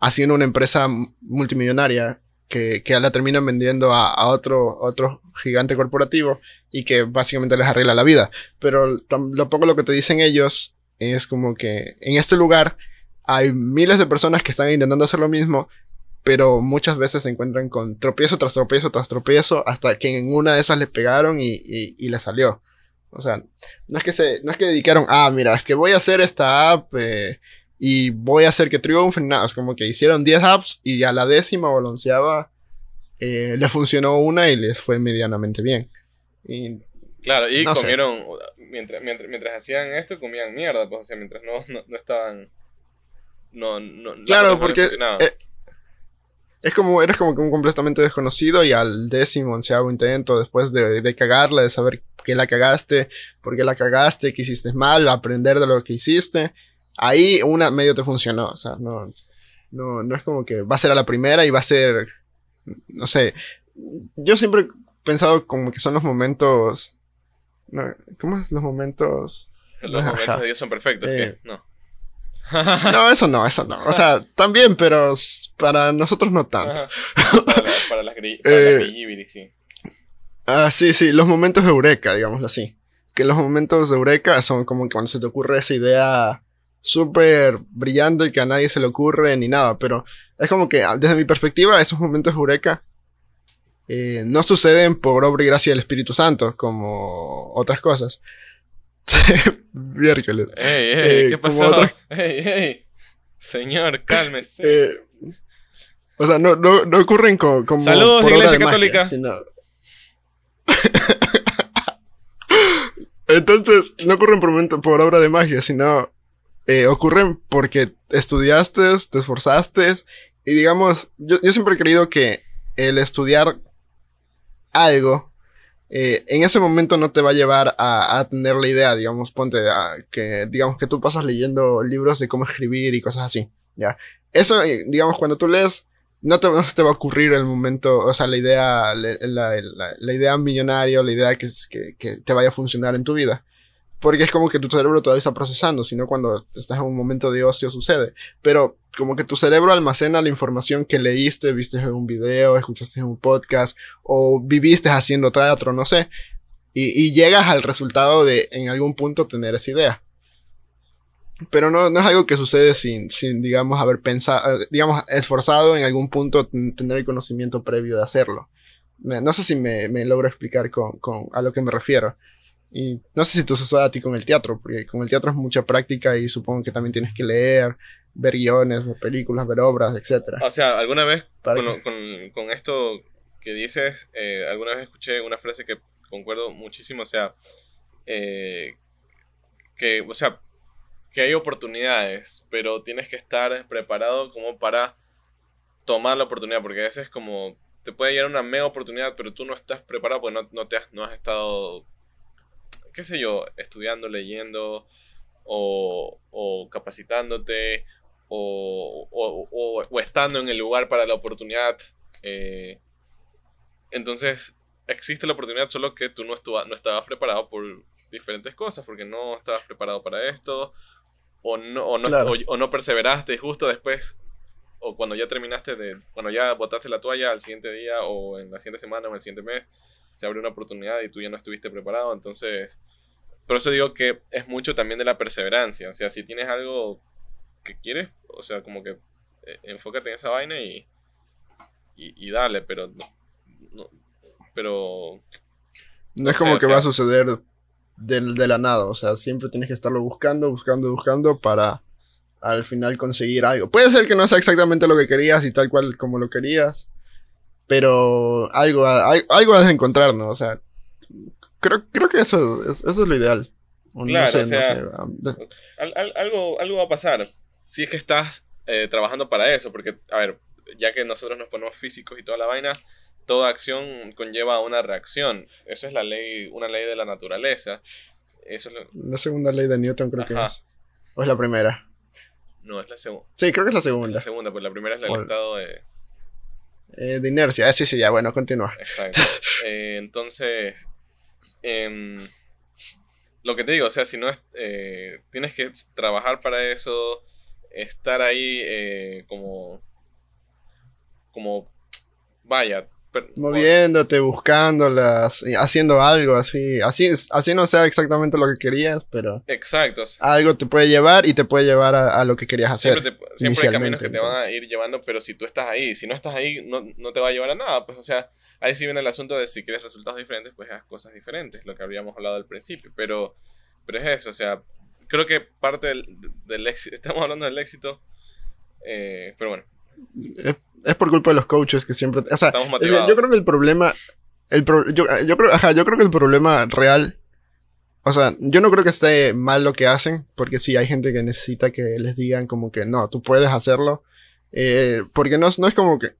haciendo una empresa multimillonaria que, que la terminan vendiendo a, a otro otro gigante corporativo y que básicamente les arregla la vida pero lo poco lo que te dicen ellos es como que en este lugar hay miles de personas que están intentando hacer lo mismo pero muchas veces se encuentran con tropiezo tras tropiezo tras tropiezo hasta que en una de esas le pegaron y, y, y le salió. O sea, no es que se, no es que dedicaron, ah, mira, es que voy a hacer esta app eh, y voy a hacer que triunfen, nada, es como que hicieron 10 apps y a la décima o la onceava eh, le funcionó una y les fue medianamente bien. Y Claro, y No sé. comieron, mientras, mientras, mientras hacían esto, comían mierda, pues, o sea, mientras no, no, no estaban... No, no, Claro, les porque eh, es como, eres como que un completamente desconocido y al décimo, onceavo intento, después de, de cagarla, de saber que la cagaste, por qué la cagaste, que hiciste mal, aprender de lo que hiciste, ahí una medio te funcionó, o sea, no, no, no es como que va a ser a la primera y va a ser, no sé, yo siempre he pensado como que son los momentos, no, ¿cómo es? Los momentos... Los ajá. momentos de Dios son perfectos, Eh, ¿qué? No. No, eso no, eso no. O sea, también, pero para nosotros no tanto. Para, la- para las gri- para Eh, sí. Ah, sí, sí, los momentos de eureka, digámoslo así. Que los momentos de eureka son como que cuando se te ocurre esa idea súper brillante que a nadie se le ocurre ni nada, pero es como que ah, desde mi perspectiva esos momentos eureka eh, no suceden por obra y gracia del Espíritu Santo como otras cosas. Miércoles. Ey, ey, eh, ¿qué como pasó? otra- Ey, ey. Señor, cálmese. Eh, o sea, no, no, no ocurren co- como Saludos, por obra Iglesia de magia, Católica. sino- Entonces, no ocurren por, momento- por obra de magia, sino eh, ocurren porque estudiaste, te esforzaste y digamos, yo, yo siempre he creído que el estudiar algo eh, en ese momento no te va a llevar a, a tener la idea, digamos, ponte a, que digamos que tú pasas leyendo libros de cómo escribir y cosas así, ya. Eso, eh, digamos, cuando tú lees, no te, no te va a ocurrir el momento, o sea, la idea, la, la, la- idea millonaria la idea que, que, que te vaya a funcionar en tu vida. Porque es como que tu cerebro todavía está procesando, sino cuando estás en un momento de ocio sucede. Pero como que tu cerebro almacena la información que leíste, viste en un video, escuchaste en un podcast, o viviste haciendo teatro, no sé. Y, llegas al resultado de en algún punto tener esa idea. Pero no, no es algo que sucede sin, sin digamos, haber pensado, digamos, esforzado en algún punto ten- tener el conocimiento previo de hacerlo. No sé si me, me logro explicar con, con a lo que me refiero. Y no sé si te sucede a ti con el teatro, porque con el teatro es mucha práctica y supongo que también tienes que leer, ver guiones, ver películas, ver obras, etc. O sea, alguna vez lo- con, con esto que dices, eh, alguna vez escuché una frase que concuerdo muchísimo, o sea, eh, que, o sea, que hay oportunidades, pero tienes que estar preparado como para tomar la oportunidad, porque a veces como te puede llegar una mega oportunidad, pero tú no estás preparado porque no, no te has, no has estado, qué sé yo, estudiando, leyendo o, o capacitándote o, o- o- estando en el lugar para la oportunidad. eh, entonces, existe la oportunidad, solo que tú no, estu- no estabas preparado por diferentes cosas, porque no estabas preparado para esto, o no, o no, Claro. o- o no perseveraste justo después, o cuando ya terminaste de, cuando ya botaste la toalla al siguiente día, o en la siguiente semana, o en el siguiente mes, se abrió una oportunidad y tú ya no estuviste preparado, entonces... Por eso digo que es mucho también de la perseverancia. O sea, si tienes algo que quieres, o sea, como que eh, enfócate en esa vaina y, y, y dale, pero no, no- pero No No es como que o va a suceder de, de la nada, o sea, siempre tienes que estarlo buscando, buscando, buscando para al final conseguir algo. Puede ser que no sea exactamente lo que querías y tal cual como lo querías, pero algo, al- algo has de encontrar, ¿no? O sea, creo, creo que eso, es- eso es lo ideal. O Claro, no sé, o sea, no sé. de- Al- al- algo, algo va a pasar. Si es que estás eh, trabajando para eso, porque, a ver, ya que nosotros nos ponemos físicos y toda la vaina, toda acción conlleva una reacción. Eso es la ley, una ley de la naturaleza. Eso es lo- La segunda ley de Newton creo que es. ¿O es la primera? no, es la, segu- Sí, creo que es la la segunda. segunda, pues la primera es el Bueno. estado de... Eh, de inercia. Ah, sí, sí, ya, bueno, continúa. Exacto. Eh, entonces, em, lo que te digo, o sea, si no es, eh, tienes que trabajar para eso, estar ahí eh, como, como, vaya, Moviéndote, buscándolas, haciendo algo así. Así, así no sea exactamente lo que querías, pero Exacto. algo te puede llevar y te puede llevar a, a lo que querías hacer. Siempre, te- siempre hay caminos que te van a ir llevando, pero si tú estás ahí, si no estás ahí, no, no te va a llevar a nada. Pues, o sea, ahí sí viene el asunto de si quieres resultados diferentes, pues haz cosas diferentes, lo que habíamos hablado al principio. Pero, pero es eso, o sea, creo que parte del, del éxito, estamos hablando del éxito, eh, pero bueno, Es, es por culpa de los coaches que siempre... O sea, es yo creo que el problema... El pro- yo, yo creo, ajá, yo creo que el problema real... O sea, yo no creo que esté mal lo que hacen, porque sí hay gente que necesita que les digan como que no, tú puedes hacerlo. Eh, porque no, es- no es como que...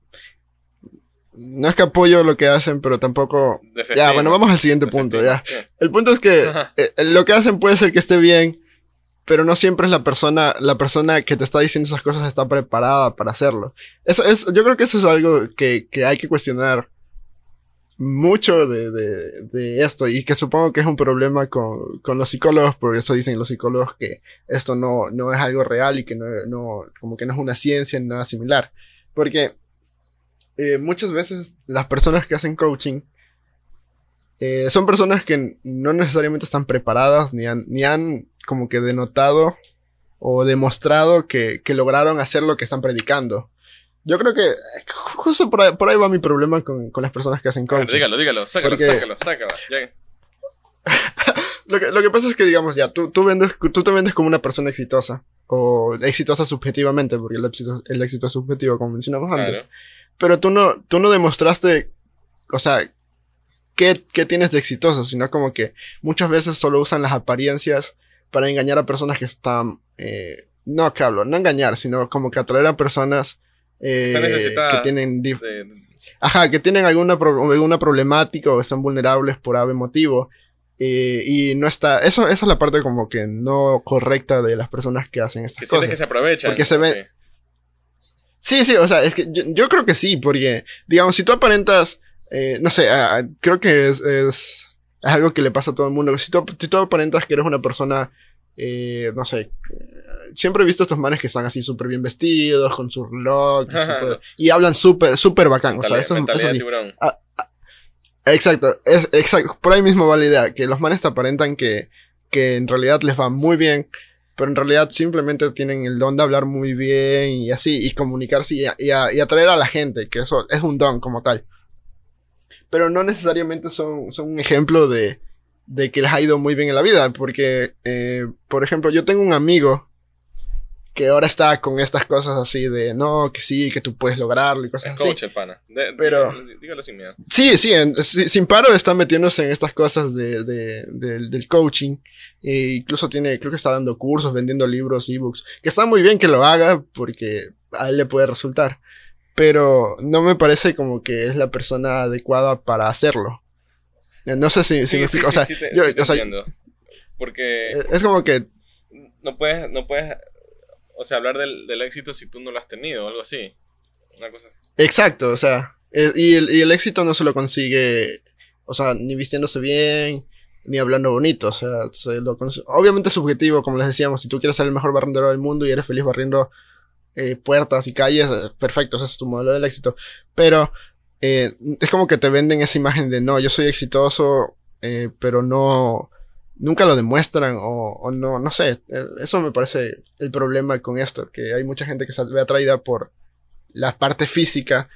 No es que apoyo lo que hacen, pero tampoco... Ya, bueno, vamos al siguiente punto, ya. El punto es que Ajá. eh, lo que hacen puede ser que esté bien, pero no siempre es la persona, la persona que te está diciendo esas cosas está preparada para hacerlo. Eso es, yo creo que eso es algo que, que hay que cuestionar mucho de, de, esto y que supongo que es un problema con, con los psicólogos, por eso dicen los psicólogos que esto no, no es algo real y que no, no, como que no es una ciencia ni nada similar. Porque eh, muchas veces las personas que hacen coaching eh, son personas que no necesariamente están preparadas ni han, ni han como que denotado o demostrado que, que lograron hacer lo que están predicando. Yo creo que justo por ahí, por ahí va mi problema con, con las personas que hacen A ver, coaching. dígalo, dígalo, sácalo, Porque- sácalo, sácalo. Ya- Lo que, lo que pasa es que, digamos, ya, tú, tú, vendes, tú te vendes como una persona exitosa. O exitosa subjetivamente, porque el éxito, el éxito es subjetivo, como mencionamos antes. claro. Pero tú no, tú no demostraste, o sea, qué, qué tienes de exitoso, sino como que muchas veces solo usan las apariencias para engañar a personas que están, eh, no que hablo, no engañar, sino como que atraer a personas eh, que tienen, De- ajá, que tienen alguna, pro- alguna problemática o están vulnerables por ave motivo. eh, y no está, eso, esa es la parte como que no correcta de las personas que hacen estas que cosas. que se aprovechan. Porque se ve- sí. Sí, sí, o sea, es que yo, yo creo que sí, porque, digamos, si tú aparentas, eh, no sé, ah, creo que es, es, es algo que le pasa a todo el mundo. Si tú, si tú aparentas que eres una persona, eh, no sé, siempre he visto estos manes que están así súper bien vestidos, con sus looks, y, y hablan súper, súper bacán, o sea, eso, eso sí. tiburón. Exacto, es, exacto, por ahí mismo va la idea, que los manes te aparentan que, que en realidad les va muy bien, pero en realidad simplemente tienen el don de hablar muy bien y así, y comunicarse y, a- y a- y atraer a la gente, que eso es un don como tal. Pero no necesariamente son, son un ejemplo de, de que les ha ido muy bien en la vida, porque, eh, por ejemplo, yo tengo un amigo que ahora está con estas cosas así de, no, que sí, que tú puedes lograrlo y cosas Es así. coach el pana. De- Pero- dígalo, sin miedo. Sí, sí, en- sin paro está metiéndose en estas cosas de, de- del- del coaching. E incluso tiene, creo que está dando cursos, vendiendo libros, ebooks. Que está muy bien que lo haga porque a él le puede resultar. Pero no me parece como que es la persona adecuada para hacerlo. Eh, No sé si, si Sí, me sí, explico. sí, o sea, sí te- yo- te o sea. Porque eh, es como que no puedes, no puedes, o sea, hablar del, del éxito si tú no lo has tenido o algo así. Una cosa así. Exacto, o sea, y, el, y el éxito no se lo consigue, o sea, ni vistiéndose bien, ni hablando bonito, o sea, se lo obviamente es subjetivo, como les decíamos, si tú quieres ser el mejor barrendero del mundo y eres feliz barriendo eh, puertas y calles, eh, perfecto, ese es tu modelo del éxito, pero eh, es como que te venden esa imagen de, no, yo soy exitoso, eh, pero no, nunca lo demuestran o, o no, no sé, eh, eso me parece el problema con esto, que hay mucha gente que se ve atraída por la parte física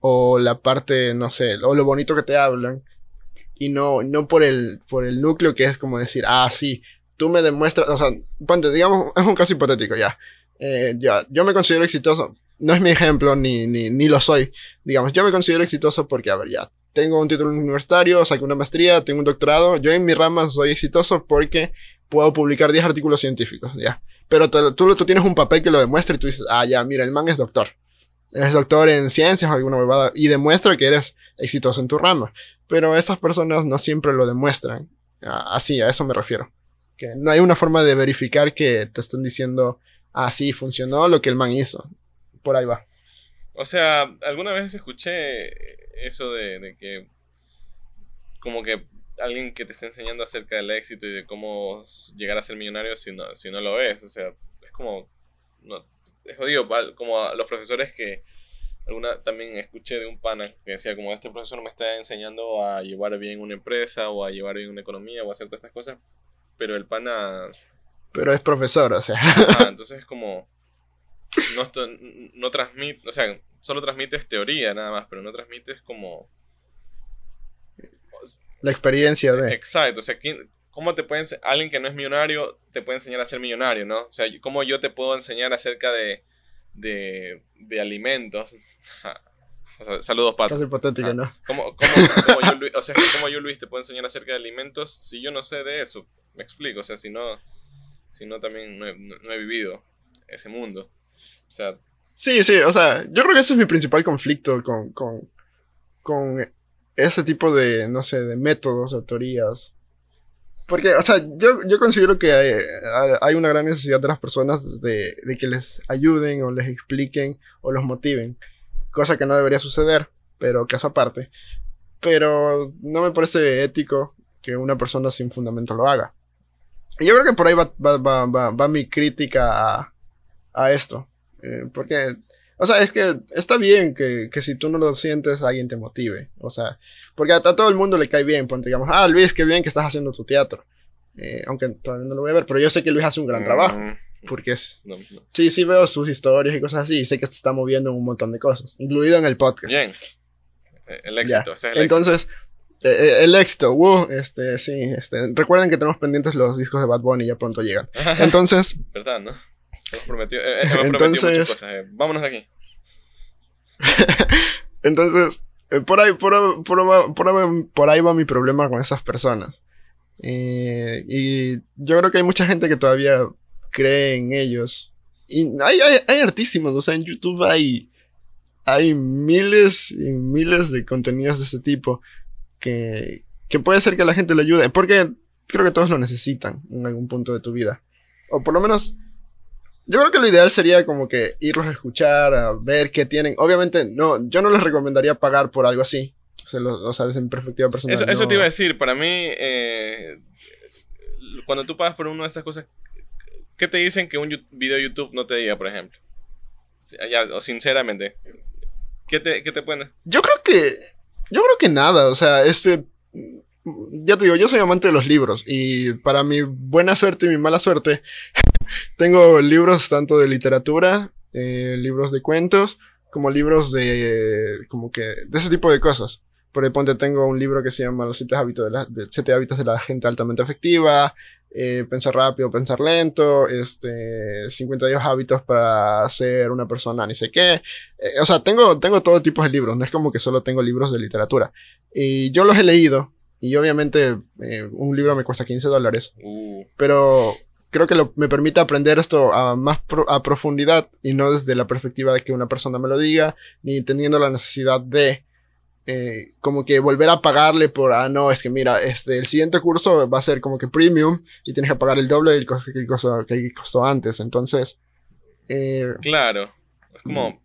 o la parte, no sé, o lo bonito que te hablan y no, no por el, por el núcleo que es como decir, ah, sí, tú me demuestras, o sea, ponte, digamos, es un caso hipotético ya. Eh, yo, yo me considero exitoso. No es mi ejemplo, ni, ni, ni lo soy. Digamos, yo me considero exitoso porque, a ver, ya, tengo un título universitario, saqué una maestría, tengo un doctorado. Yo en mi rama soy exitoso porque puedo publicar 10 artículos científicos, ya. Pero tú, tú, tú tienes un papel que lo demuestra y tú dices, ah, ya, mira, el man es doctor. Es doctor en ciencias o alguna huevada y demuestra que eres exitoso en tu rama. Pero esas personas no siempre lo demuestran. Así, a eso me refiero. Que no hay una forma de verificar que te estén diciendo, así funcionó lo que el man hizo. Por ahí va. O sea, alguna vez escuché eso de, que como que alguien que te está enseñando acerca del éxito y de cómo llegar a ser millonario si no, si no lo es. O sea, es como... No, es jodido, como los profesores que alguna también escuché de un pana que decía como este profesor me está enseñando a llevar bien una empresa o a llevar bien una economía o hacer todas estas cosas, pero el pana... Pero es profesor, o sea. entonces es como... No, no transmite, o sea, solo transmites teoría nada más, pero no transmites como... La experiencia de... Exacto, o sea, ¿cómo te pueden... Alguien que no es millonario te puede enseñar a ser millonario, ¿no? O sea, ¿cómo yo te puedo enseñar acerca de, de, de alimentos? saludos, Pato. Es hipotético, ¿no? ¿Cómo, cómo, cómo yo, Luis, o sea, ¿cómo yo, Luis, te puedo enseñar acerca de alimentos si yo no sé de eso? Me explico, o sea, si no, si no también no he, no he vivido ese mundo. O sea... Sí, sí, o sea, yo creo que ese es mi principal conflicto con, con, con ese tipo de, no sé, de métodos o teorías. Porque, o sea, yo, yo considero que hay, hay, una gran necesidad de las personas de, de, que les ayuden o les expliquen o los motiven. Cosa que no debería suceder, pero caso aparte. Pero no me parece ético que una persona sin fundamento lo haga. Yo creo que por ahí va, va, va, va mi crítica a, a esto. Eh, porque, o sea, es que está bien que, que, si tú no lo sientes, alguien te motive. O sea, porque a, todo el mundo le cae bien. Ponte, digamos, ah, Luis, qué bien que estás haciendo tu teatro. Eh, aunque todavía no lo voy a ver, pero yo sé que Luis hace un gran trabajo. Mm, porque es. Sí, sí veo sus historias y cosas así. Y sé que se está moviendo en un montón de cosas, incluido en el podcast. Bien. Eh, el éxito. Entonces, el éxito, uh, este, sí, este, recuerden que tenemos pendientes los discos de Bad Bunny, ya pronto llegan. Entonces, ¿verdad, no? Hemos prometido, eh, Entonces, muchas cosas. Eh. Vámonos de aquí. Entonces, eh, por, ahí, por, por, por, ahí va mi problema con esas personas. y yo creo que hay mucha gente que todavía cree en ellos. Y hay, hay, hay artísimos, o sea, en YouTube hay, hay miles y miles de contenidos de este tipo que, que puede ser que la gente le ayude. Porque creo que todos lo necesitan en algún punto de tu vida. O por lo menos yo creo que lo ideal sería como que irlos a escuchar, a ver qué tienen. Obviamente, no, yo no les recomendaría pagar por algo así. o sea, desde mi perspectiva personal. Eso, te iba a decir, para mí, eh, cuando tú pagas por una de estas cosas, ¿qué te dicen que un video de YouTube no te diga, por ejemplo? Ya, o sinceramente, ¿qué te, qué te pueden? Yo creo que, yo creo que nada, o sea, este, ya te digo, yo soy amante de los libros y para mi buena suerte y mi mala suerte, tengo libros tanto de literatura, eh, libros de cuentos, como libros de, como que, de ese tipo de cosas. Por ejemplo, tengo un libro que se llama Los siete hábitos de la, siete hábitos de la gente altamente efectiva, eh, pensar rápido, pensar lento, este, 52 hábitos para ser una persona ni sé qué. Eh, o sea, tengo, tengo todo tipo de libros, no es como que solo tengo libros de literatura. Y yo los he leído, y obviamente un libro me cuesta 15 dólares. Uh. Pero creo que me permite aprender esto a más a profundidad y no desde la perspectiva de que una persona me lo diga, ni teniendo la necesidad de eh, como que volver a pagarle por, ah, no, es que mira, este, el siguiente curso va a ser como que premium y tienes que pagar el doble del costo que, costó, que costó antes. Entonces, eh, claro, es como...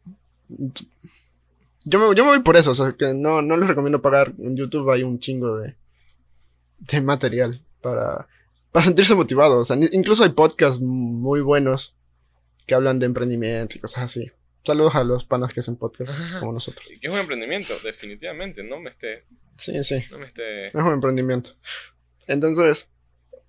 Yo me, yo me voy por eso, o sea, que no, no les recomiendo pagar. En YouTube hay un chingo de, de material para para sentirse motivado. O sea, incluso hay podcasts muy buenos que hablan de emprendimiento y cosas así. Saludos a los panas que hacen podcasts como nosotros. Que es un emprendimiento, definitivamente, no me esté. Sí, sí. No me esté... Es un emprendimiento. Entonces,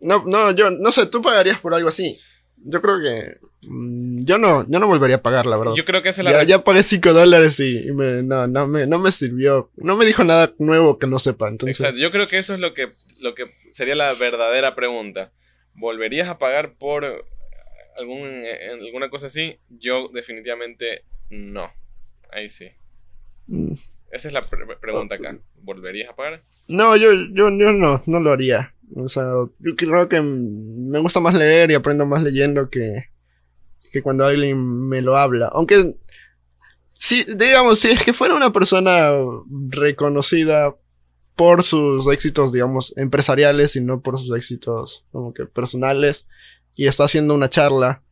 no, no, yo no sé, tú pagarías por algo así. Yo creo que. Mm, yo no, yo no volvería a pagar, la verdad. Yo creo que es la. Ya, ya pagué 5 dólares y, me, no, no, me, no me sirvió. No me dijo nada nuevo que no sepa. Entonces... Exacto. Yo creo que eso es lo que, lo que sería la verdadera pregunta. ¿Volverías a pagar por algún, eh, alguna cosa así, yo definitivamente no. Ahí sí. Mm. Esa es la pre- pregunta acá. ¿Volverías a pagar? No, yo, yo, yo no, no lo haría. O sea, yo creo que me gusta más leer y aprendo más leyendo que, que cuando alguien me lo habla. Aunque, si, digamos, si es que fuera una persona reconocida por sus éxitos, digamos, empresariales y no por sus éxitos como que personales, y está haciendo una charla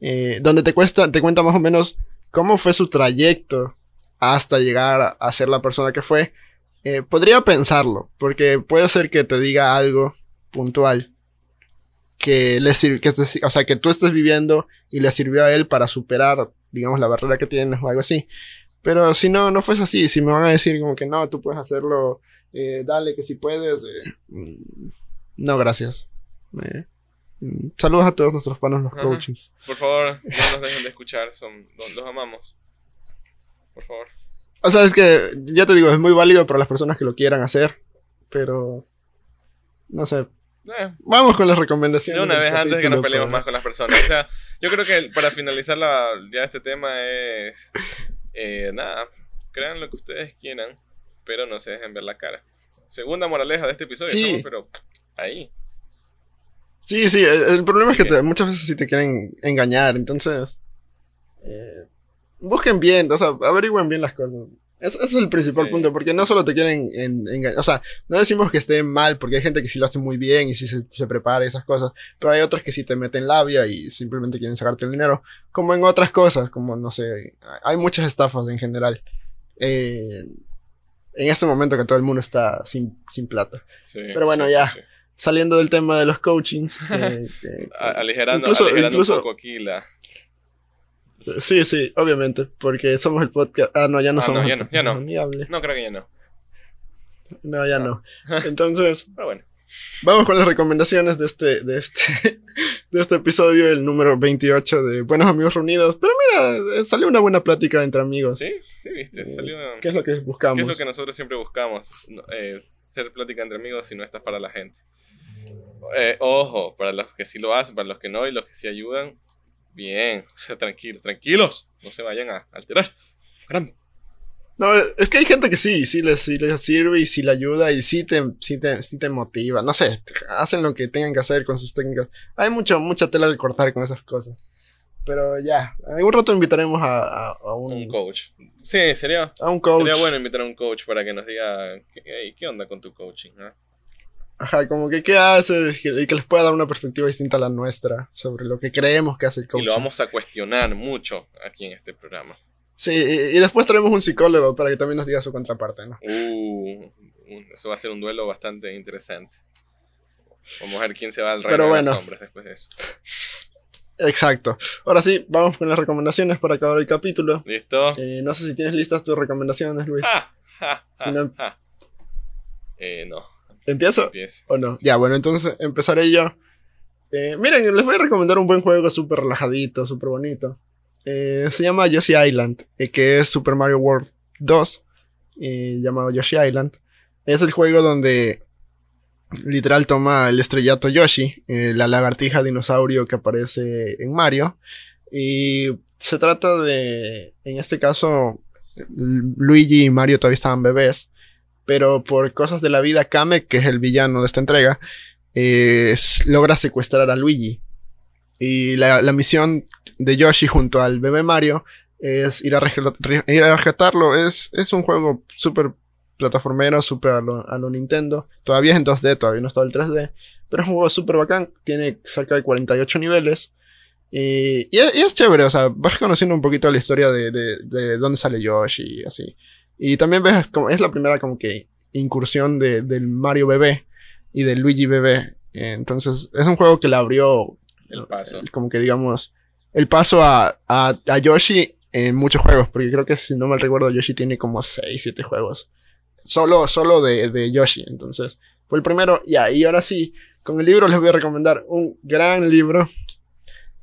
eh, donde te cuesta, te cuenta más o menos cómo fue su trayecto hasta llegar a ser la persona que fue. Eh, podría pensarlo, porque puede ser que te diga algo puntual que le sir- que te o sea, que tú estés viviendo y le sirvió a él para superar, digamos, la barrera que tienes o algo así. Pero si no, no fuese así, si me van a decir como que no, tú puedes hacerlo, eh, dale que si puedes, mm, no, gracias. Saludos a todos nuestros panos los Ajá. coaches. Por favor, no nos dejen de escuchar. Son, los, amamos. Por favor. O sea, es que, ya te digo, es muy válido para las personas que lo quieran hacer, pero, no sé, Eh, Vamos con las recomendaciones. de una vez antes de que nos peleemos pues. más con las personas. O sea, yo creo que para finalizar la, ya este tema es. eh, nada, crean lo que ustedes quieran, pero no se dejen ver la cara. Segunda moraleja de este episodio, Sí. pero ahí. Sí, sí, el, el problema Así es que, que- te- muchas veces sí te quieren engañar, entonces. eh, busquen bien, o sea, averigüen bien las cosas. Es- Ese es el principal Sí. punto, porque no solo te quieren en- engañar, o sea, no decimos que esté mal, porque hay gente que sí lo hace muy bien y sí se, se prepara y esas cosas, pero hay otros que sí te meten labia y simplemente quieren sacarte el dinero, como en otras cosas, como no sé, hay muchas estafas en general. eh, en este momento que todo el mundo está sin, sin plata. Sí, Pero bueno, sí, ya. Saliendo del tema de los coachings. que- A- aligerando, Incluso- aligerando incluso- un poco aquí la. Sí, sí, obviamente, porque somos el podcast. Ah, no, ya no Ah, somos no, ya el no, ya no. podcast, ni hable. No, creo que ya no. No, ya Ah. no. Entonces, Pero bueno. vamos con las recomendaciones de este, de este, de este episodio, el número 28 de Buenos Amigos Reunidos. Pero mira, eh, salió una buena plática entre amigos. Sí, sí, viste. Eh, Salió. ¿Qué es lo que buscamos? ¿Qué es lo que nosotros siempre buscamos? No, eh, ser plática entre amigos y no estás para la gente. Eh, ojo, para los que sí lo hacen, para los que no y los que sí ayudan, bien, o sea, tranquilos, tranquilos, no se vayan a alterar. Caramba. No, es que hay gente que sí, sí les, sí les sirve y sí le ayuda y sí te, sí te, sí te motiva. No sé, hacen lo que tengan que hacer con sus técnicas. Hay mucho, mucha tela de cortar con esas cosas. Pero ya, algún rato invitaremos a, a, a un, Un coach. Sí, sería, a un coach. sería bueno invitar a un coach para que nos diga, ¿qué, ¿qué onda con tu coaching? ah? Ajá, como que qué haces y que les pueda dar una perspectiva distinta a la nuestra sobre lo que creemos que hace el coach. Y lo vamos a cuestionar mucho aquí en este programa. Sí, y, y después traemos un psicólogo para que también nos diga su contraparte, ¿no? Uh, eso va a ser un duelo bastante interesante. Vamos a ver quién se va al reino Pero de bueno. los hombres después de eso. Exacto. Ahora sí, vamos con las recomendaciones para acabar el capítulo. ¿Listo? Eh, no sé si tienes listas tus recomendaciones, Luis. Si no- ja. Eh, no, ¿Empiezo? empieza. ¿O no? Ya, bueno, entonces empezaré yo. Eh, miren, les voy a recomendar un buen juego súper relajadito, súper bonito. Eh, se llama Yoshi Island, eh, que es Super Mario World 2, eh, llamado Yoshi Island. Es el juego donde literal toma el estrellato Yoshi, la lagartija dinosaurio que aparece en Mario. Y se trata de, en este caso, Luigi y Mario todavía estaban bebés. Pero por cosas de la vida, Kame, que es el villano de esta entrega, logra secuestrar a Luigi. Y la, la misión de Yoshi junto al bebé Mario es ir a, ir a rescatarlo. Es, es un juego súper plataformero, súper a lo Nintendo. Todavía es en 2D, todavía no está el 3D. Pero es un juego súper bacán. Tiene cerca de 48 niveles. Y, y es, y es chévere, o sea, vas conociendo un poquito la historia de, de, de dónde sale Yoshi y así. Y también ves, como, es la primera como que incursión de, del Mario bebé y del Luigi bebé. Entonces, es un juego que le abrió, El paso. como que digamos, el paso a, a, a Yoshi en muchos juegos, porque creo que si no mal recuerdo, Yoshi tiene como 6, 7 juegos. Solo, solo de, de Yoshi. Entonces, fue el primero. Y ahí ahora sí, con el libro les voy a recomendar un gran libro.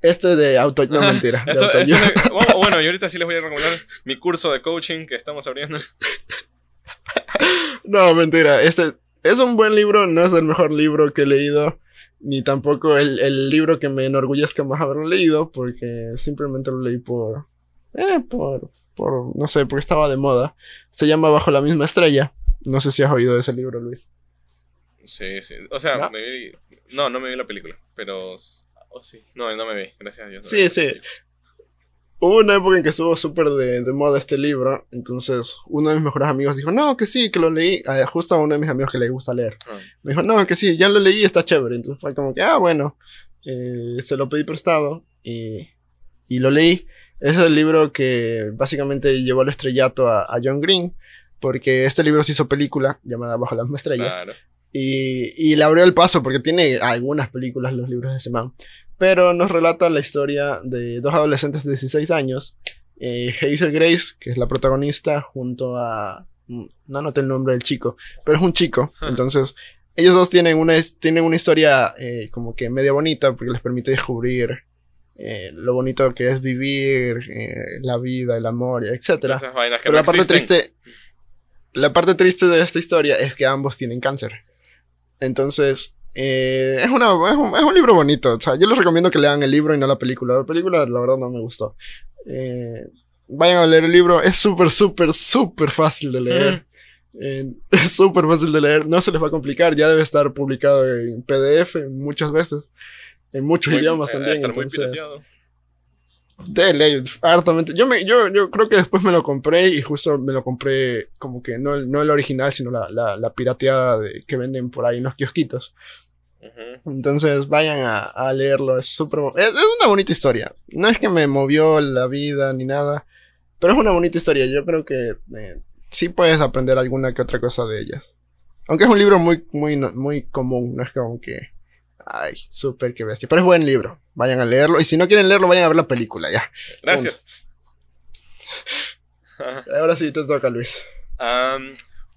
Este de auto... No, mentira. de Esto- esto autoayuda. me- bueno, bueno, y ahorita sí les voy a recomendar mi curso de coaching que estamos abriendo. No, mentira. Este es un buen libro, no es el mejor libro que he leído. ni tampoco el, el libro que me enorgullezca más haberlo leído, porque simplemente lo leí por, eh, por, por, no sé, porque estaba de moda. Se llama Bajo la misma estrella. No sé si has oído de ese libro, Luis. Sí, sí. O sea, ¿No? me vi. No, no me vi la película, pero. Oh, sí. No, no me vi, gracias a Dios. no Sí, sí. Hubo una época en que estuvo súper de, de moda este libro, entonces uno de mis mejores amigos dijo, no, que sí, que lo leí, Ah, justo a uno de mis amigos que le gusta leer. Ah, Me dijo, no, que sí, ya lo leí, está chévere. Entonces fue como que, ah, bueno, eh, se lo pedí prestado y, y lo leí. Es el libro que básicamente llevó al estrellato a, a John Green, porque este libro se hizo película llamada Bajo la misma estrella. claro. Y, y le abrió el paso porque tiene algunas películas los libros de ese man. Pero nos relata la historia de dos adolescentes de 16 años. eh, Hazel Grace, que es la protagonista, junto a... mm, No anoté el nombre del chico, pero es un chico. Entonces, ellos dos tienen una, tienen una historia eh, como que media bonita porque les permite descubrir eh, lo bonito que es vivir, la vida, el amor, etc. Pero no la parte existen. triste. La parte triste de esta historia es que ambos tienen cáncer. Entonces, eh, es, una, es, un, es un libro bonito. O sea, yo les recomiendo que lean el libro y no la película. La película, la verdad, no me gustó. Eh, vayan a leer el libro. Es súper, súper, súper fácil de leer. Eh, es súper fácil de leer. No se les va a complicar. Ya debe estar publicado en PDF muchas veces. En muchos Muy- idiomas también. estar muy entonces- pirateado. De ley, hartamente. Yo, me, yo, yo creo que después me lo compré y justo me lo compré como que no, el- no el original, sino la, la, la pirateada de, que venden por ahí en los kiosquitos. Entonces vayan a, a leerlo, es súper... bo- Es, es una bonita historia. No es que me movió la vida ni nada, pero es una bonita historia. Yo creo que eh, sí puedes aprender alguna que otra cosa de ellas. Aunque es un libro muy, muy, muy común, no es como que... Ay, súper que bestia. Pero es buen libro. Vayan a leerlo. Y si no quieren leerlo, vayan a ver la película, ya. Gracias. Ahora sí te toca, Luis.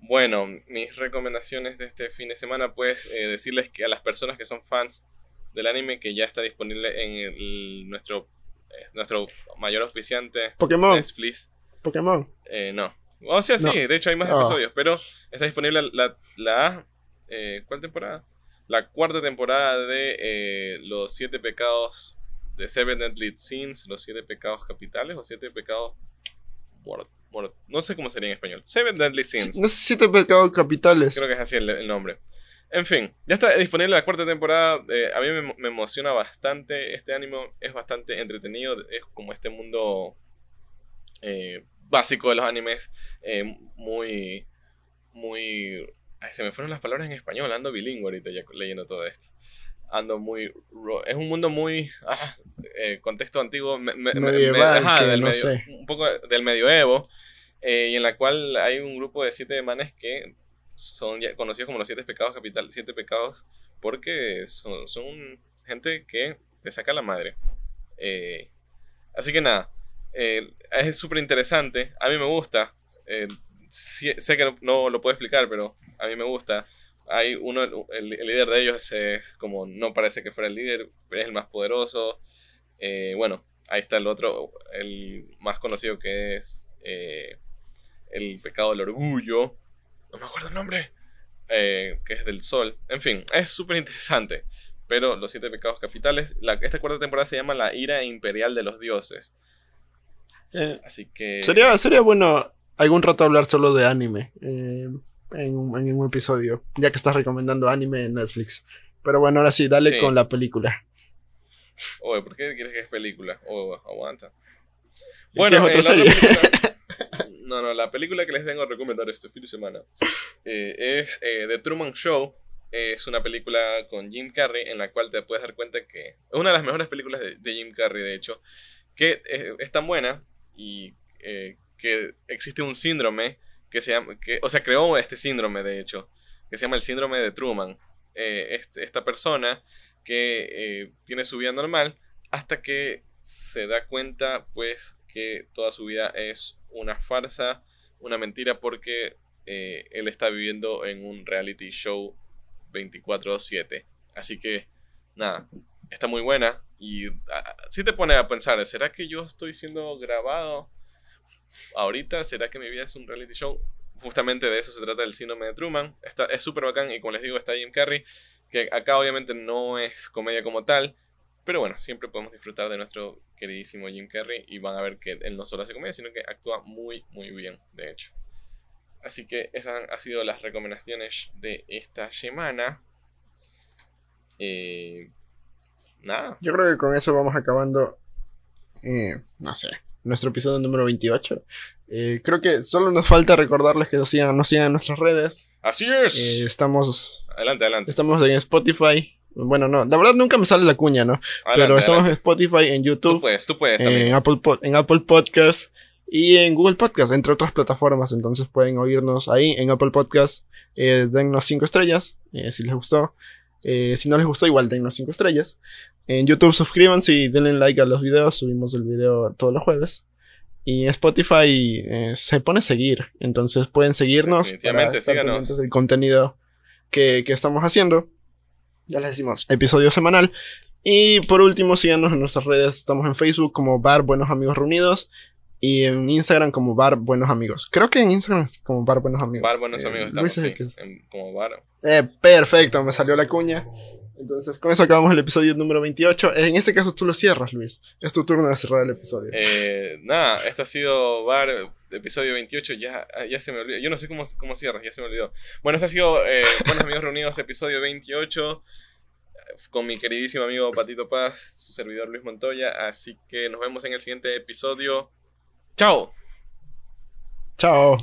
Bueno, mis recomendaciones de este fin de semana, pues eh, decirles que a las personas que son fans del anime, que ya está disponible en el- nuestro, eh, nuestro mayor auspiciante, Pokémon. Netflix. Pokémon. Eh, no. O sea, sí, No. de hecho hay más Ah. episodios, pero está disponible la... la eh, ¿Cuál temporada? La cuarta temporada de eh, Los Siete Pecados de Seven Deadly Sins, Los Siete Pecados Capitales o Siete Pecados... mor- mor- no sé cómo sería en español. Seven Deadly Sins. No sé si te he pecados capitales. Creo que es así el, el nombre. En fin, ya está disponible la cuarta temporada. eh, a mí me, me emociona bastante. Este anime es bastante entretenido. Es como este mundo eh, básico de los animes. eh, muy. Muy. Ay, se me fueron las palabras en español. Ando bilingüe ahorita ya leyendo todo esto. Ando muy. Es un mundo muy. ah, eh, contexto antiguo. me- me- me- me- Medieval, ajá, del no medio- sé. Un poco del medioevo. eh, y en la cual hay un grupo de siete manes que son ya conocidos como los siete pecados capital, siete pecados, porque son, son gente que te saca la madre. Eh, así que nada, eh, es súper interesante, a mí me gusta, eh, sí- sé que no, no lo puedo explicar, pero a mí me gusta. Hay uno, el, el líder de ellos es como, no parece que fuera el líder, pero es el más poderoso. Eh, bueno, ahí está el otro, el más conocido que es eh, el pecado del orgullo. No me acuerdo el nombre. eh, que es del sol. En fin, es súper interesante. Pero los siete pecados capitales. La, esta cuarta temporada se llama La ira imperial de los dioses. Así que. sería, sería bueno algún rato hablar solo de anime. eh, en, un- en un episodio. Ya que estás recomendando anime en Netflix. Pero bueno, ahora sí, dale Sí. con la película. Oye, ¿por qué quieres que es película? Oh, aguanta. ¿Y Bueno, qué es otra eh, otra serie? película- No, no, la película que les vengo a recomendar este fin de semana eh, es eh, The Truman Show. Es una película con Jim Carrey en la cual te puedes dar cuenta que es una de las mejores películas de, de Jim Carrey, de hecho, que eh, es tan buena y eh, que existe un síndrome que se llama, que, o sea, creó este síndrome, de hecho, que se llama el síndrome de Truman. Eh, este- esta persona que eh, tiene su vida normal hasta que se da cuenta, pues, que toda su vida es una farsa, una mentira, porque eh, él está viviendo en un reality show 24/7. Así que, nada, está muy buena y ah, sí te pone a pensar, ¿será que yo estoy siendo grabado ahorita? ¿Será que mi vida es un reality show? Justamente de eso se trata el síndrome de Truman. Está, es súper bacán y como les digo, está Jim Carrey. Que acá obviamente no es comedia como tal, pero bueno, siempre podemos disfrutar de nuestro queridísimo Jim Carrey y van a ver que él no solo hace comedia, sino que actúa muy, muy bien, de hecho. Así que esas han sido las recomendaciones de esta semana. Eh, nada. Yo creo que con eso vamos acabando, eh, no sé, nuestro episodio número 28. Eh, creo que solo nos falta recordarles que nos sigan, nos sigan en nuestras redes. Así es. Eh, estamos, adelante, adelante. estamos en Spotify. Bueno, no, la verdad nunca me sale la cuña, ¿no? Pero Adelante, estamos en. Spotify, en Tú YouTube, puedes, tú puedes en. Apple, en Apple Podcast y en Google Podcast, entre otras plataformas. Entonces pueden oírnos ahí en Apple Podcast. Eh, dennos 5 estrellas si les gustó. Si no les gustó, igual dennos 5 estrellas. En YouTube suscríbanse y denle like a los videos. Subimos el video todos los jueves. Y en Spotify eh, se pone seguir. Entonces pueden seguirnos. Definitivamente, para estar del contenido que, que estamos haciendo. Ya les decimos, episodio semanal. Y por último, síganos en nuestras redes. Estamos en Facebook como Bar Buenos Amigos Reunidos. Y en Instagram como Bar Buenos Amigos. Creo que en Instagram es como Bar Buenos Amigos. Bar Buenos Eh, Amigos estamos, sí, que es- en- como bar. Eh, perfecto, me salió la cuña. Entonces, con eso acabamos el episodio número 28. En este caso, tú lo cierras, Luis. Es tu turno de cerrar el episodio. Eh, nada, esto ha sido Bar, episodio 28. Ya, ya se me olvidó. Yo no sé cómo, cómo cierras, ya se me olvidó. Bueno, este ha sido eh, Buenos Amigos Reunidos, episodio 28. eh, Con mi queridísimo amigo Patito Paz, su servidor Luis Montoya. Así que nos vemos en el siguiente episodio. ¡Chao! Chao.